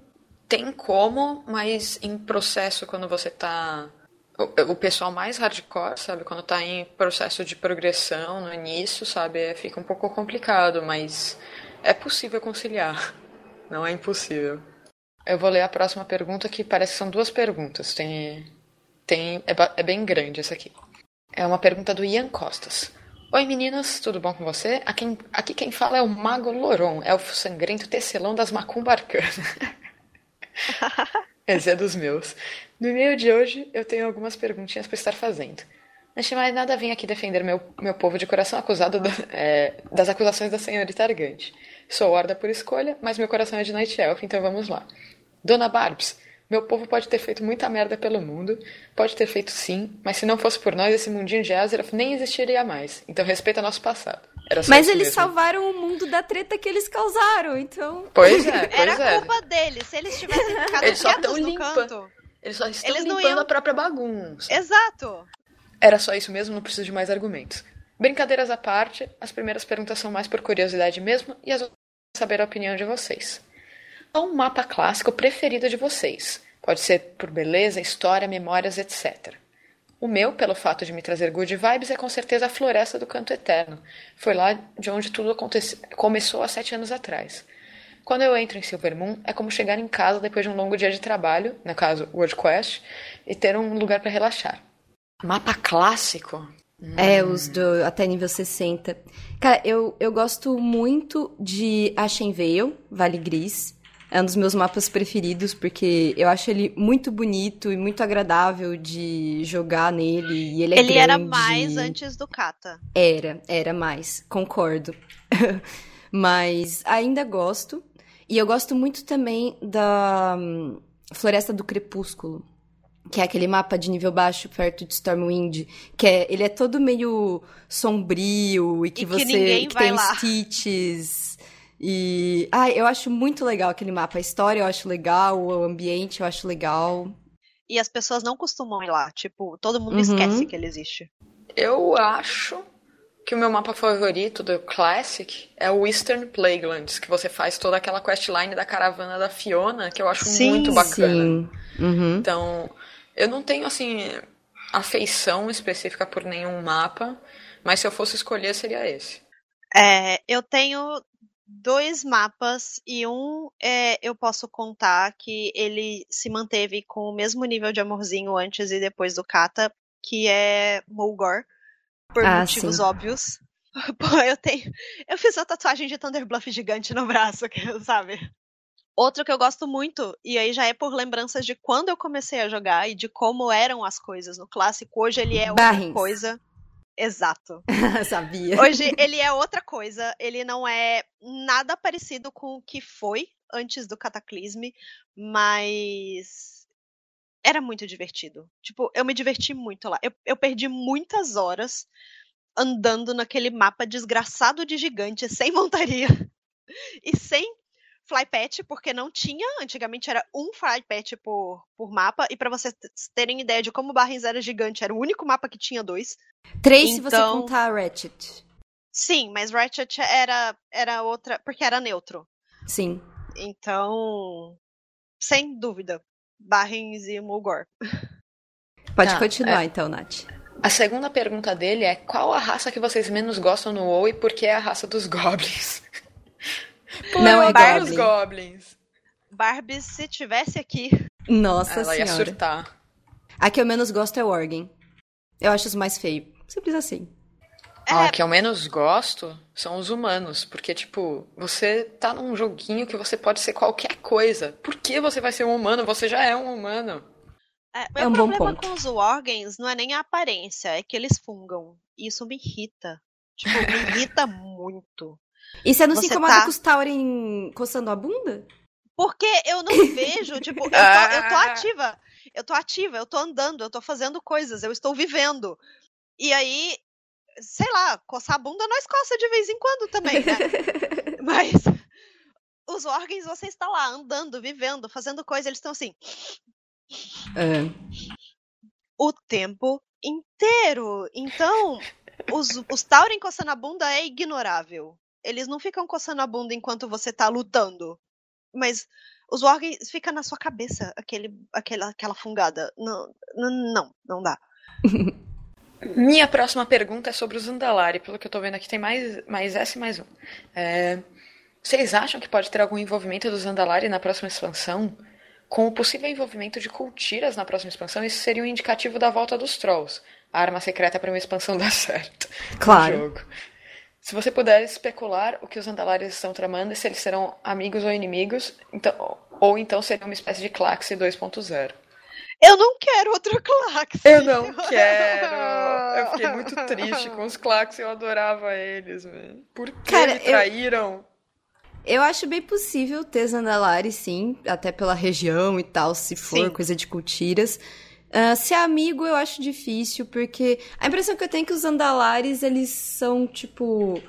tem como, mas em processo, quando você tá. O, o pessoal mais hardcore, sabe? Quando tá em processo de progressão no início, sabe? É, fica um pouco complicado, mas é possível conciliar. Não é impossível. Eu vou ler a próxima pergunta, que parece que são duas perguntas. Tem tem, é, é bem grande essa aqui. É uma pergunta do Ian Costas. Oi meninas, tudo bom com você? Aqui, aqui quem fala é o Mago Loron, elfo sangrento tecelão das macumbarcanas. Esse é dos meus. No e-mail de hoje eu tenho algumas perguntinhas para estar fazendo. Antes de mais nada, vim aqui defender meu, meu povo de coração acusado da, é, das acusações da senhorita Argante. Sou horda por escolha, mas meu coração é de Night Elf, então vamos lá. Dona Barbs, meu povo pode ter feito muita merda pelo mundo, pode ter feito sim, mas se não fosse por nós, esse mundinho de Azeroth nem existiria mais. Então respeita nosso passado. mas eles mesmo. salvaram o mundo da treta que eles causaram, então. Pois é, pois Era é. culpa deles. Se eles tivessem ficado eles só no limpa... canto. Eles só estão eles limpando iam... a própria bagunça. Exato. Era só isso mesmo, não preciso de mais argumentos. Brincadeiras à parte, as primeiras perguntas são mais por curiosidade mesmo e as saber a opinião de vocês. Qual o mapa clássico preferido de vocês? Pode ser por beleza, história, memórias, etc. O meu, pelo fato de me trazer good vibes, é com certeza a Floresta do Canto Eterno. Foi lá de onde tudo começou há sete anos atrás. Quando eu entro em Silvermoon, é como chegar em casa depois de um longo dia de trabalho, no caso, World Quest, e ter um lugar para relaxar. Mapa clássico? É, os do até nível 60. Cara, eu, eu gosto muito de Ashenvale, Vale Gris. É um dos meus mapas preferidos, porque eu acho ele muito bonito e muito agradável de jogar nele. E ele é ele grande. era mais antes do Kata. Era, era mais, concordo. Mas ainda gosto. E eu gosto muito também da hum, Floresta do Crepúsculo que é aquele mapa de nível baixo perto de Stormwind, que é, ele é todo meio sombrio e que e você que, que tem lá. stitches. E ah, eu acho muito legal aquele mapa, a história eu acho legal, o ambiente eu acho legal. E as pessoas não costumam ir lá, tipo, todo mundo uhum. esquece que ele existe. Eu acho que o meu mapa favorito do Classic é o Eastern Plaguelands, que você faz toda aquela questline da caravana da Fiona, que eu acho sim, muito bacana. Sim. Uhum. Então, eu não tenho, assim, afeição específica por nenhum mapa, mas se eu fosse escolher, seria esse. É, eu tenho dois mapas e um é, eu posso contar que ele se manteve com o mesmo nível de amorzinho antes e depois do Kata, que é Mulgore, por ah, motivos sim. óbvios. Pô, eu tenho. Eu fiz a tatuagem de Thunder Bluff gigante no braço, sabe? Outro que eu gosto muito, e aí já é por lembranças de quando eu comecei a jogar e de como eram as coisas no clássico. Hoje ele é outra Barrins. coisa. Exato. Sabia. Hoje ele é outra coisa. Ele não é nada parecido com o que foi antes do Cataclisme, mas era muito divertido. Tipo, eu me diverti muito lá. Eu, eu perdi muitas horas andando naquele mapa desgraçado de gigante, sem montaria e sem flypatch, porque não tinha, antigamente era um flypatch por, por mapa, e para vocês terem ideia de como Barrens era gigante, era o único mapa que tinha dois. Três então... se você então contar Ratchet. Sim, mas Ratchet era, era outra, porque era neutro. Sim. Então, sem dúvida, Barrens e Mulgore. Pode tá, continuar é... então, Nath. A segunda pergunta dele é qual a raça que vocês menos gostam no WoW e por que é a raça dos goblins? Pô, não é Goblin. os Goblins. Barbie, se tivesse aqui. Nossa ela senhora. ia surtar. A que eu menos gosto é o Organ. Eu acho os mais feios. Simples assim. É... a que eu menos gosto são os humanos. Porque, tipo, você tá num joguinho que você pode ser qualquer coisa. Por que você vai ser um humano? Você já é um humano. É, é um bom ponto. com os Organs não é nem a aparência, é que eles fungam. E isso me irrita. Tipo, me irrita muito. E você não você se incomoda tá... com os Tauren coçando a bunda? Porque eu não vejo, tipo, eu tô, eu tô ativa. Eu tô ativa, eu tô andando, eu tô fazendo coisas, eu estou vivendo. E aí, sei lá, coçar a bunda nós coça de vez em quando também, né? Mas os órgãos, você está lá, andando, vivendo, fazendo coisa, eles estão assim. É. O tempo inteiro. Então, os, os Tauren coçando a bunda é ignorável eles não ficam coçando a bunda enquanto você tá lutando. Mas os wargs fica na sua cabeça aquele, aquela, aquela fungada. Não, não, não dá. Minha próxima pergunta é sobre os Andalari. Pelo que eu tô vendo aqui, tem mais, mais essa e mais um. É, vocês acham que pode ter algum envolvimento dos Andalari na próxima expansão? Com o possível envolvimento de cultiras na próxima expansão, isso seria um indicativo da volta dos Trolls. A arma secreta para uma expansão dar certo. Claro. Se você puder especular o que os Andalares estão tramando e se eles serão amigos ou inimigos, então, ou então seria uma espécie de Claxe 2.0. Eu não quero outro Claxe. Eu não quero. Eu fiquei muito triste com os Claxe, eu adorava eles, velho. Por que Cara, me traíram? Eu... eu acho bem possível ter Zandalari, sim, até pela região e tal, se for sim. coisa de cultiras. Uh, ser amigo eu acho difícil, porque a impressão que eu tenho é que os Andalares, eles são, tipo...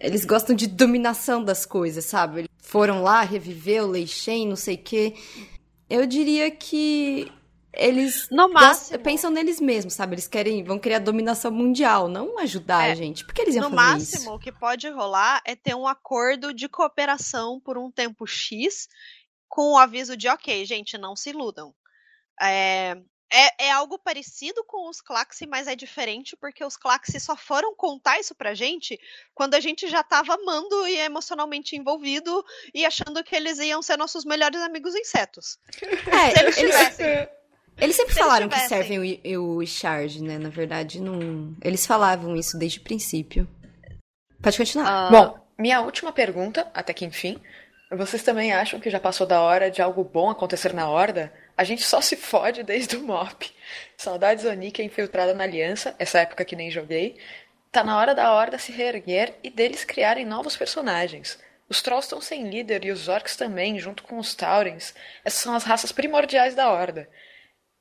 Eles gostam de dominação das coisas, sabe? Eles foram lá, reviveu, Leixen, não sei o quê. Eu diria que eles no máximo, pensam neles mesmos, sabe? Eles querem, vão querer a dominação mundial, não ajudar é, a gente. Por que eles iam fazer máximo, isso? No máximo, o que pode rolar é ter um acordo de cooperação por um tempo X, com o aviso de, ok, gente, não se iludam. É, é, é, algo parecido com os Claxi, mas é diferente porque os Claxi só foram contar isso pra gente quando a gente já tava amando e emocionalmente envolvido e achando que eles iam ser nossos melhores amigos insetos. É, Se eles tivessem. Eles, eles sempre Se falaram eles que servem o, o Charge, né? Na verdade, não. Eles falavam isso desde o princípio. Pode continuar. Uh... Bom, minha última pergunta, até que enfim. Vocês também acham que já passou da hora de algo bom acontecer na Horda? A gente só se fode desde o MOP. Saudades Onika infiltrada na Aliança, essa época que nem joguei. Tá na hora da Horda se reerguer e deles criarem novos personagens. Os Trolls estão sem líder e os Orcs também, junto com os Taurens. Essas são as raças primordiais da Horda.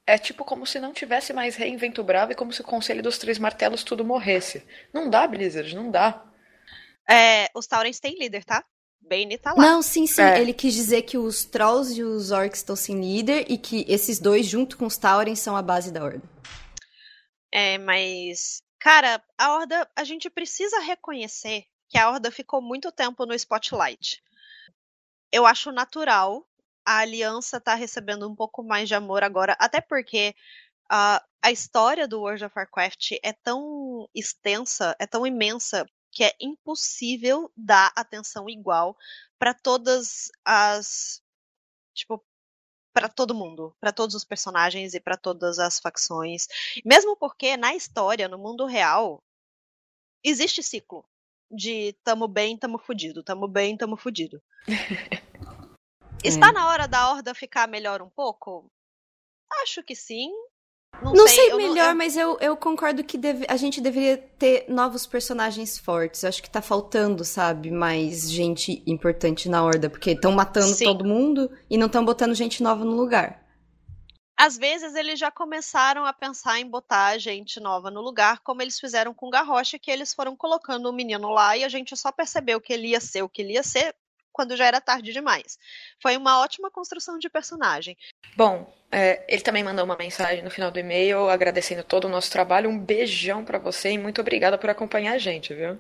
É tipo como se não tivesse mais Rei Invento Bravo e como se o Conselho dos Três Martelos tudo morresse. Não dá, Blizzard, não dá. É, os Taurens têm líder, tá? Bane tá lá. Não, sim, sim. É. Ele quis dizer que os Trolls e os Orcs estão sem líder e que esses dois, junto com os Tauren, são a base da Horda. É, mas. Cara, a Horda. A gente precisa reconhecer que a Horda ficou muito tempo no spotlight. Eu acho natural a aliança tá recebendo um pouco mais de amor agora, até porque a, a história do World of Warcraft é tão extensa, é tão imensa, que é impossível dar atenção igual para todas as tipo para todo mundo, para todos os personagens e para todas as facções. Mesmo porque na história, no mundo real, existe ciclo de tamo bem, tamo fudido, tamo bem, tamo fudido. Está é. na hora da horda ficar melhor um pouco? Acho que sim. Não, não sei, sei melhor, não, eu... mas eu, eu concordo que deve, a gente deveria ter novos personagens fortes. Acho que tá faltando, sabe, mais gente importante na horda, porque estão matando Sim. todo mundo e não estão botando gente nova no lugar. Às vezes eles já começaram a pensar em botar gente nova no lugar, como eles fizeram com o Garrocha, que eles foram colocando o menino lá e a gente só percebeu que ele ia ser o que ele ia ser quando já era tarde demais. Foi uma ótima construção de personagem. Bom, é, ele também mandou uma mensagem no final do e-mail agradecendo todo o nosso trabalho. Um beijão para você e muito obrigada por acompanhar a gente, viu?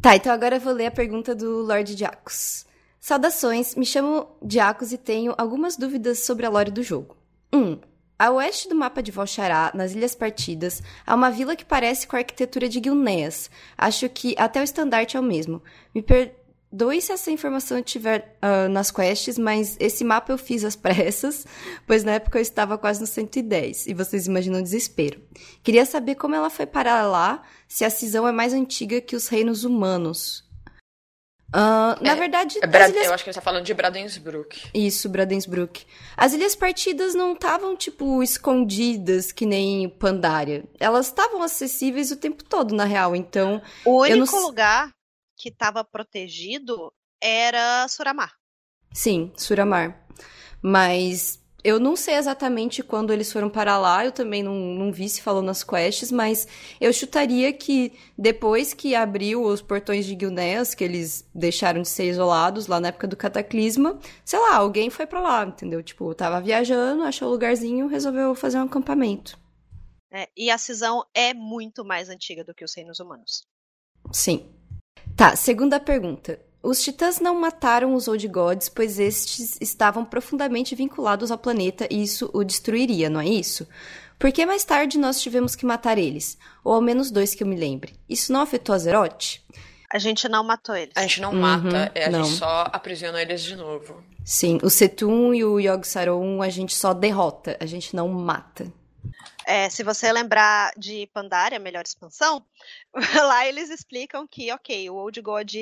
Tá, então agora eu vou ler a pergunta do Lord Diacos. Saudações, me chamo Diacos e tenho algumas dúvidas sobre a lore do jogo. 1. Um, a oeste do mapa de Volchará, nas Ilhas Partidas, há uma vila que parece com a arquitetura de Gilneas. Acho que até o estandarte é o mesmo. Me, per Doe se essa informação estiver uh, nas quests, mas esse mapa eu fiz às pressas, pois na época eu estava quase no 110, e vocês imaginam o desespero. Queria saber como ela foi parar lá, se a cisão é mais antiga que os reinos humanos. Uh, é, na verdade. É Brad, ilhas... Eu acho que ele está falando de Bradensbrook. Isso, Bradensbrook. As ilhas partidas não estavam, tipo, escondidas que nem Pandaria. Elas estavam acessíveis o tempo todo, na real. Então. O único não... lugar que estava protegido era Suramar. Sim, Suramar. Mas eu não sei exatamente quando eles foram para lá, eu também não, não vi se falou nas quests, mas eu chutaria que depois que abriu os portões de Gilneas, que eles deixaram de ser isolados lá na época do Cataclisma, sei lá, alguém foi para lá, entendeu? Tipo, tava viajando, achou um lugarzinho, resolveu fazer um acampamento. É, e a cisão é muito mais antiga do que os reinos humanos. Sim. Tá, segunda pergunta. Os titãs não mataram os Old Gods, pois estes estavam profundamente vinculados ao planeta e isso o destruiria, não é isso? Por que mais tarde nós tivemos que matar eles? Ou ao menos dois que eu me lembre. Isso não afetou Azeroth? A gente não matou eles. A gente não uhum, mata, é, a não. gente só aprisiona eles de novo. Sim, o Setun e o Yogg Saron a gente só derrota, a gente não mata. É, se você lembrar de Pandaria, melhor expansão, lá eles explicam que, ok, o Old God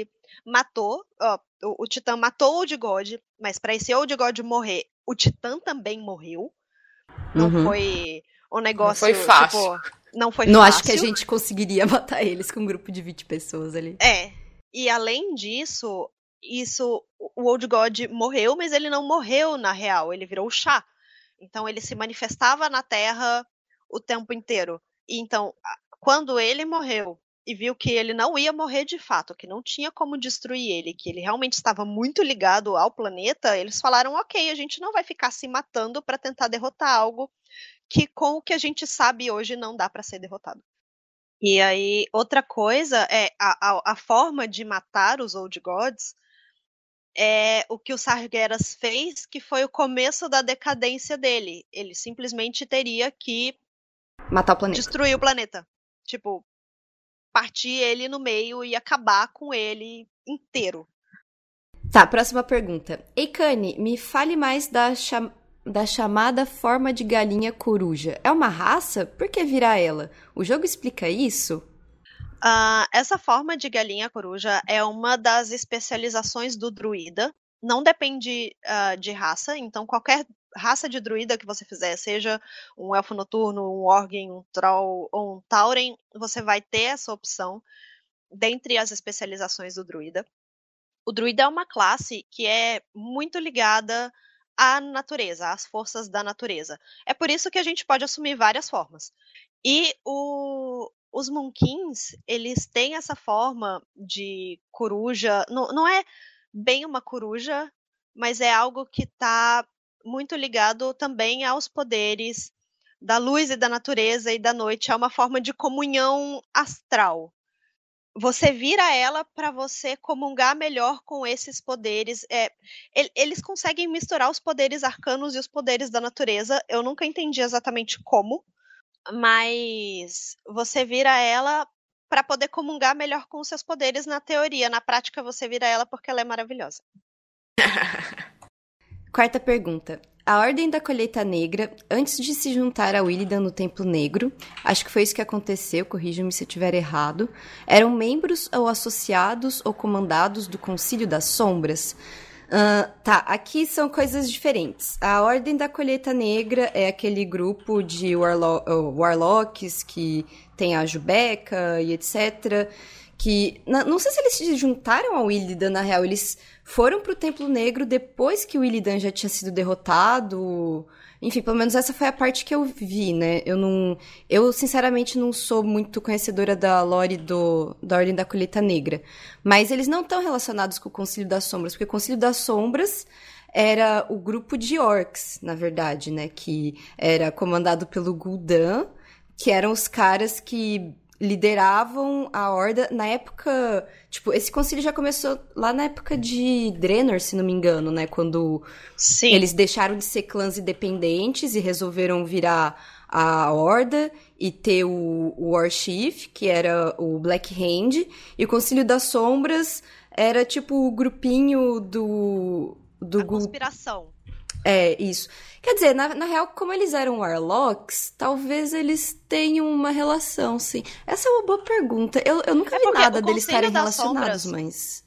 matou, ó, o, o Titã matou o Old God, mas para esse Old God morrer, o Titã também morreu. Não uhum. foi um negócio. Não foi fácil. Tipo, não foi não fácil. acho que a gente conseguiria matar eles com um grupo de 20 pessoas ali. É. E além disso, isso, o Old God morreu, mas ele não morreu na real, ele virou chá. Então ele se manifestava na Terra o tempo inteiro. E então, quando ele morreu e viu que ele não ia morrer de fato, que não tinha como destruir ele, que ele realmente estava muito ligado ao planeta, eles falaram: ok, a gente não vai ficar se matando para tentar derrotar algo que, com o que a gente sabe hoje, não dá para ser derrotado. E aí, outra coisa é a, a, a forma de matar os Old Gods é o que o Sargeras fez, que foi o começo da decadência dele. Ele simplesmente teria que matar o planeta. Destruir o planeta. Tipo, partir ele no meio e acabar com ele inteiro. Tá, próxima pergunta. Eikane, me fale mais da, cham da chamada forma de galinha coruja. É uma raça? Por que virar ela? O jogo explica isso? Uh, essa forma de galinha coruja é uma das especializações do druida. Não depende uh, de raça, então qualquer raça de druida que você fizer, seja um elfo noturno, um orgem, um troll ou um tauren, você vai ter essa opção dentre as especializações do druida. O druida é uma classe que é muito ligada à natureza, às forças da natureza. É por isso que a gente pode assumir várias formas. E o, os Monkins, eles têm essa forma de coruja, não, não é bem uma coruja, mas é algo que está muito ligado também aos poderes da luz e da natureza e da noite. É uma forma de comunhão astral. Você vira ela para você comungar melhor com esses poderes. É, eles conseguem misturar os poderes arcanos e os poderes da natureza. Eu nunca entendi exatamente como, mas você vira ela para poder comungar melhor com os seus poderes na teoria. Na prática, você vira ela porque ela é maravilhosa. Quarta pergunta. A Ordem da Colheita Negra, antes de se juntar a Willidan no Templo Negro, acho que foi isso que aconteceu, corrija-me se eu estiver errado, eram membros ou associados ou comandados do Concílio das Sombras. Uh, tá, aqui são coisas diferentes. A Ordem da Colheita Negra é aquele grupo de warlo warlocks que tem a Jubeca e etc. Que. Não sei se eles se juntaram ao Illidan, na real. Eles foram pro Templo Negro depois que o Illidan já tinha sido derrotado. Enfim, pelo menos essa foi a parte que eu vi, né? Eu não. Eu, sinceramente, não sou muito conhecedora da lore do, da Ordem da Colheita Negra. Mas eles não estão relacionados com o Concílio das Sombras, porque o Concílio das Sombras era o grupo de orcs, na verdade, né? Que era comandado pelo Gul'dan, que eram os caras que lideravam a horda na época. Tipo, esse concílio já começou lá na época de Draenor, se não me engano, né? Quando Sim. eles deixaram de ser clãs independentes e resolveram virar a Horda e ter o, o Warchief, que era o Black Hand, e o Concílio das Sombras era tipo o grupinho do. do a conspiração. É, isso. Quer dizer, na, na real, como eles eram Warlocks, talvez eles tenham uma relação, sim. Essa é uma boa pergunta. Eu, eu nunca é vi nada deles estarem relacionados, Sombras, mas.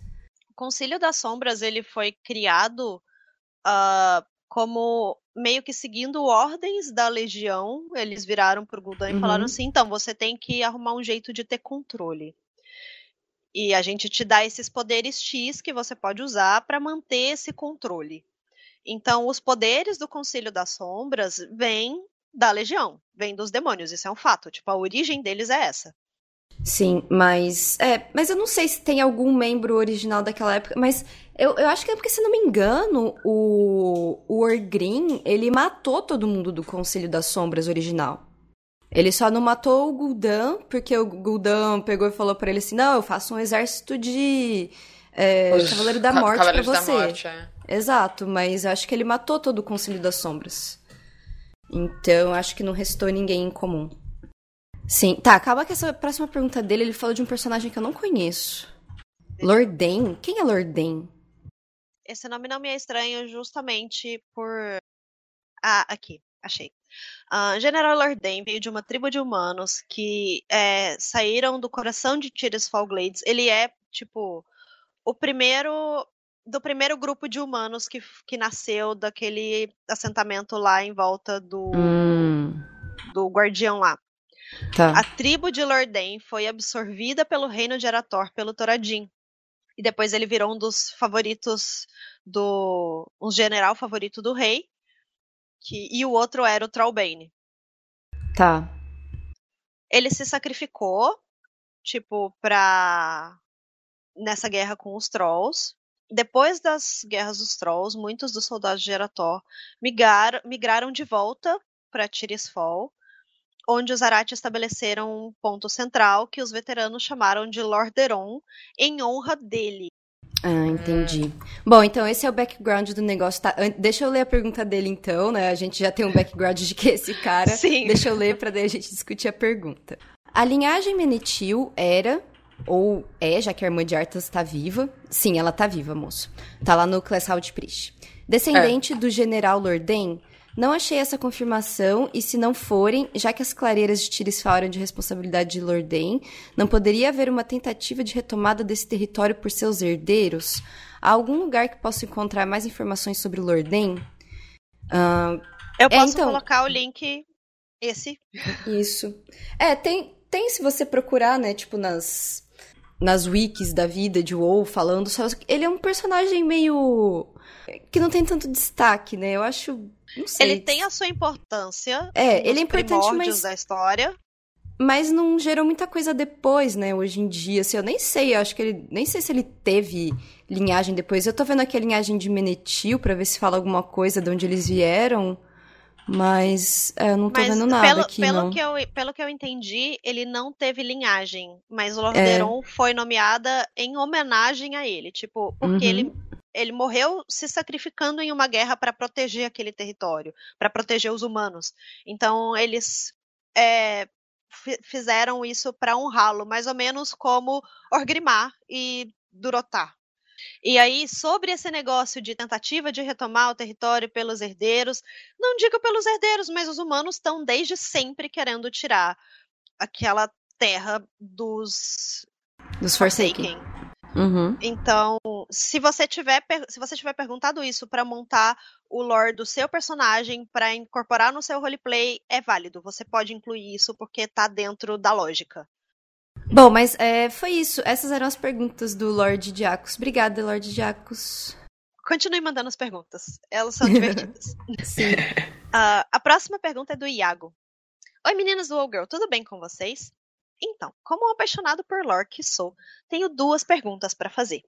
O Conselho das Sombras, ele foi criado uh, como meio que seguindo ordens da Legião. Eles viraram pro Gul'dan uhum. e falaram assim, então, você tem que arrumar um jeito de ter controle. E a gente te dá esses poderes X que você pode usar para manter esse controle. Então, os poderes do Concílio das Sombras vêm da Legião, vêm dos demônios, isso é um fato. Tipo, a origem deles é essa. Sim, mas. É, mas eu não sei se tem algum membro original daquela época, mas eu, eu acho que é porque, se não me engano, o, o Orgrim, ele matou todo mundo do Concílio das Sombras original. Ele só não matou o Gul'dan, porque o Gul'dan pegou e falou para ele assim, não, eu faço um exército de é, Cavaleiro da Morte para você. Da morte, é. Exato, mas acho que ele matou todo o Conselho das Sombras. Então, acho que não restou ninguém em comum. Sim, tá, acaba que essa próxima pergunta dele, ele falou de um personagem que eu não conheço. Lorden? Quem é Lorden? Esse nome não me é estranho justamente por. Ah, aqui, achei. Uh, General Lorden veio de uma tribo de humanos que é, saíram do coração de Tirisfal Glades. Ele é, tipo, o primeiro do primeiro grupo de humanos que, que nasceu daquele assentamento lá em volta do hum. do guardião lá. Tá. A tribo de Lordain foi absorvida pelo reino de Arator pelo Toradin. E depois ele virou um dos favoritos do um general favorito do rei, que e o outro era o Trollbane. Tá. Ele se sacrificou tipo, pra. nessa guerra com os Trolls. Depois das guerras dos Trolls, muitos dos soldados de Erator migraram, migraram de volta para Tirisfal, onde os Arati estabeleceram um ponto central que os veteranos chamaram de Lordaeron, em honra dele. Ah, entendi. Bom, então esse é o background do negócio. Tá? Deixa eu ler a pergunta dele então, né? A gente já tem um background de que esse cara. Sim. Deixa eu ler para daí a gente discutir a pergunta. A linhagem Menetil era ou é, já que a irmã de Arthas está viva. Sim, ela está viva, moço. Tá lá no Classhout Priest. Descendente é. do general Lorden, não achei essa confirmação, e se não forem, já que as clareiras de Tirisfal eram de responsabilidade de Lordain, não poderia haver uma tentativa de retomada desse território por seus herdeiros? Há algum lugar que possa encontrar mais informações sobre Lordain? Uh, Eu posso é, então... colocar o link esse. Isso. É, tem, tem se você procurar, né, tipo nas nas wikis da vida de WoW falando só ele é um personagem meio que não tem tanto destaque, né? Eu acho não sei. Ele tem a sua importância. É, ele é importante, mas. da história. Mas não gerou muita coisa depois, né? Hoje em dia, assim, eu nem sei, eu acho que ele. Nem sei se ele teve linhagem depois. Eu tô vendo aqui a linhagem de Menetil para ver se fala alguma coisa de onde eles vieram. Mas é, eu não tô mas vendo nada pelo, aqui, pelo não. Que eu, pelo que eu entendi, ele não teve linhagem. Mas Lordaeron é. foi nomeada em homenagem a ele. Tipo, porque uhum. ele ele morreu se sacrificando em uma guerra para proteger aquele território, para proteger os humanos. Então eles é, fizeram isso para honrá-lo, mais ou menos como Orgrimmar e Durotar. E aí, sobre esse negócio de tentativa de retomar o território pelos herdeiros, não digo pelos herdeiros, mas os humanos estão desde sempre querendo tirar aquela terra dos dos Forsaken. Uhum. Então, se você tiver se você tiver perguntado isso para montar o lore do seu personagem para incorporar no seu roleplay, é válido. Você pode incluir isso porque tá dentro da lógica. Bom, mas é, foi isso. Essas eram as perguntas do Lorde Diacos. Obrigada, Lorde Diacos. Continue mandando as perguntas. Elas são divertidas. Sim. Uh, a próxima pergunta é do Iago. Oi, meninas do All Girl, tudo bem com vocês? Então, como um apaixonado por lore que sou, tenho duas perguntas para fazer.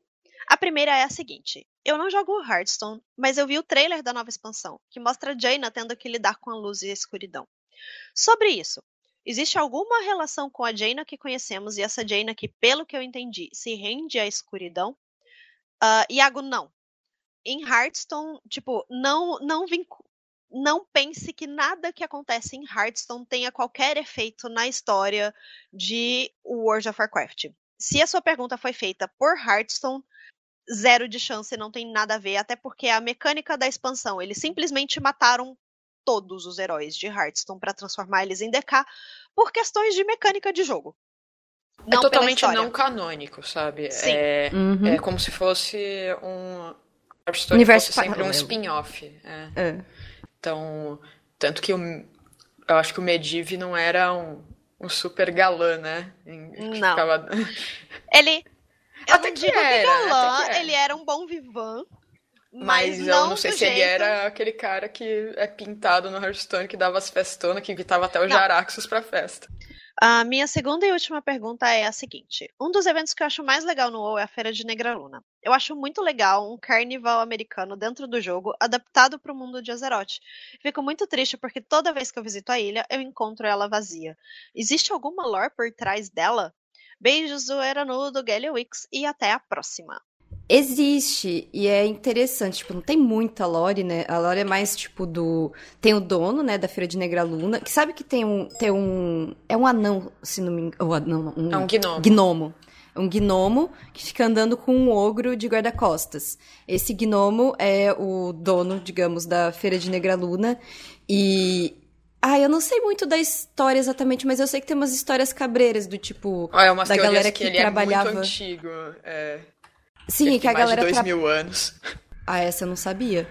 A primeira é a seguinte: eu não jogo Hearthstone, mas eu vi o trailer da nova expansão, que mostra Jaina tendo que lidar com a luz e a escuridão. Sobre isso, existe alguma relação com a Jaina que conhecemos e essa Jaina que, pelo que eu entendi, se rende à escuridão? Uh, Iago, não. Em Hearthstone, tipo, não, não, não pense que nada que acontece em Hearthstone tenha qualquer efeito na história de World of Warcraft. Se a sua pergunta foi feita por Hearthstone, zero de chance, não tem nada a ver, até porque a mecânica da expansão, eles simplesmente mataram todos os heróis de Hearthstone para transformar eles em DK por questões de mecânica de jogo. É não é totalmente não canônico, sabe? Sim. É, uhum. é como se fosse um Hearthstone Universo fosse sempre um spin-off. É. é. Então, tanto que eu, eu acho que o Medivh não era um, um super galã, né? Não. Ficava... Ele. Eu até não digo era, que galã, que ele era um bom vivan. Mas, mas eu não sei se jeito... ele era aquele cara que é pintado no Hearthstone, que dava as festonas, que invitava até os Jaraxos pra festa. A minha segunda e última pergunta é a seguinte: um dos eventos que eu acho mais legal no WoW é a Feira de Negraluna. Eu acho muito legal um carnival americano dentro do jogo, adaptado para o mundo de Azeroth. Fico muito triste porque toda vez que eu visito a ilha, eu encontro ela vazia. Existe alguma lore por trás dela? Beijos do Eranu, do Wix e até a próxima. Existe, e é interessante, tipo, não tem muita lore, né? A lore é mais, tipo, do... Tem o dono, né, da Feira de Negra Luna, que sabe que tem um... Tem um... É um anão, se não me engano... Não, um, é um gnomo. Gnomo. Um gnomo que fica andando com um ogro de guarda-costas. Esse gnomo é o dono, digamos, da Feira de Negra Luna, e... Ah, eu não sei muito da história exatamente, mas eu sei que tem umas histórias cabreiras do tipo... Ah, é umas da galera que, que ele trabalhava... é muito antigo, é... Sim, que a galera. Mais de dois tra... mil anos. Ah, essa eu não sabia.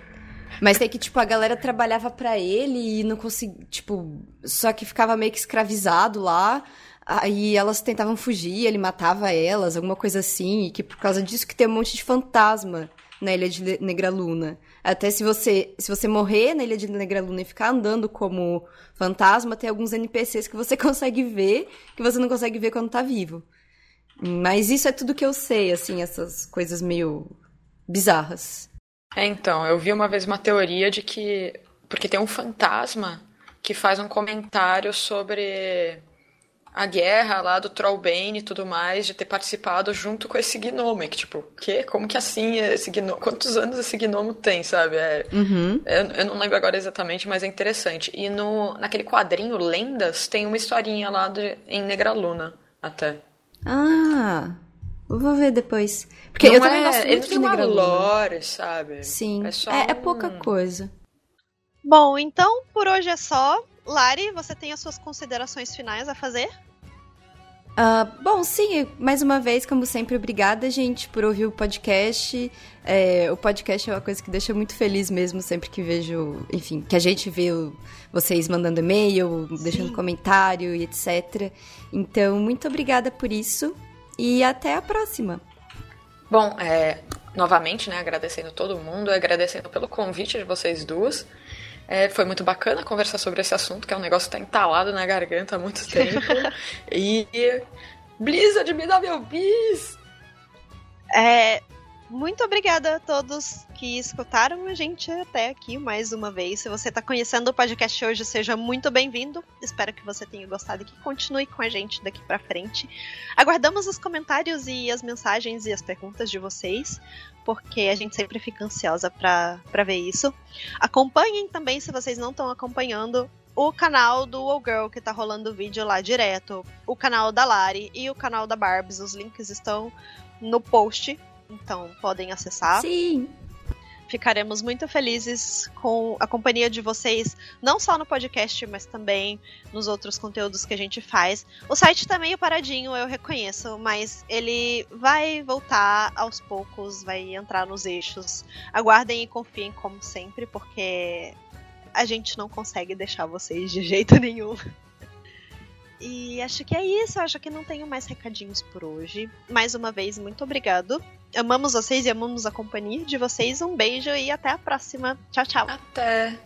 Mas é que, tipo, a galera trabalhava para ele e não conseguia. Tipo, só que ficava meio que escravizado lá. Aí elas tentavam fugir, ele matava elas, alguma coisa assim. E que por causa disso que tem um monte de fantasma na Ilha de Negra Luna. Até se você, se você morrer na Ilha de Negra Luna e ficar andando como fantasma, tem alguns NPCs que você consegue ver, que você não consegue ver quando tá vivo. Mas isso é tudo que eu sei, assim, essas coisas meio bizarras. É, então, eu vi uma vez uma teoria de que. Porque tem um fantasma que faz um comentário sobre a guerra lá do Trollbane e tudo mais, de ter participado junto com esse gnomo. Que, tipo, que? Como que assim esse gnomo? Quantos anos esse gnomo tem, sabe? É, uhum. eu, eu, não lembro agora exatamente, mas é interessante. E no, naquele quadrinho Lendas tem uma historinha lá de, em Negraluna, até. Ah, vou ver depois. Porque não eu também é, gosto muito de uma lore, sabe? Sim, é, é, é pouca coisa. Bom, então por hoje é só. Lari, você tem as suas considerações finais a fazer? Uh, bom, sim, mais uma vez, como sempre, obrigada, gente, por ouvir o podcast. É, o podcast é uma coisa que deixa muito feliz mesmo, sempre que vejo, enfim, que a gente vê o, vocês mandando e-mail, sim. deixando comentário e etc. Então, muito obrigada por isso e até a próxima. Bom, é, novamente, né, agradecendo todo mundo, agradecendo pelo convite de vocês duas. É, foi muito bacana conversar sobre esse assunto, que é um negócio que tá entalado na garganta há muito tempo. e. Blizzard, me dá meu bis! É, muito obrigada a todos que escutaram a gente até aqui mais uma vez. Se você está conhecendo o podcast hoje, seja muito bem-vindo. Espero que você tenha gostado e que continue com a gente daqui para frente. Aguardamos os comentários e as mensagens e as perguntas de vocês, porque a gente sempre fica ansiosa para ver isso. Acompanhem também, se vocês não estão acompanhando, o canal do All Girl, que tá rolando vídeo lá direto, o canal da Lari e o canal da Barbs. Os links estão no post então podem acessar. Sim. Ficaremos muito felizes com a companhia de vocês, não só no podcast, mas também nos outros conteúdos que a gente faz. O site tá meio paradinho, eu reconheço, mas ele vai voltar aos poucos, vai entrar nos eixos. Aguardem e confiem como sempre, porque a gente não consegue deixar vocês de jeito nenhum. E acho que é isso, acho que não tenho mais recadinhos por hoje. Mais uma vez, muito obrigado. Amamos vocês e amamos a companhia de vocês. Um beijo e até a próxima. Tchau, tchau. Até.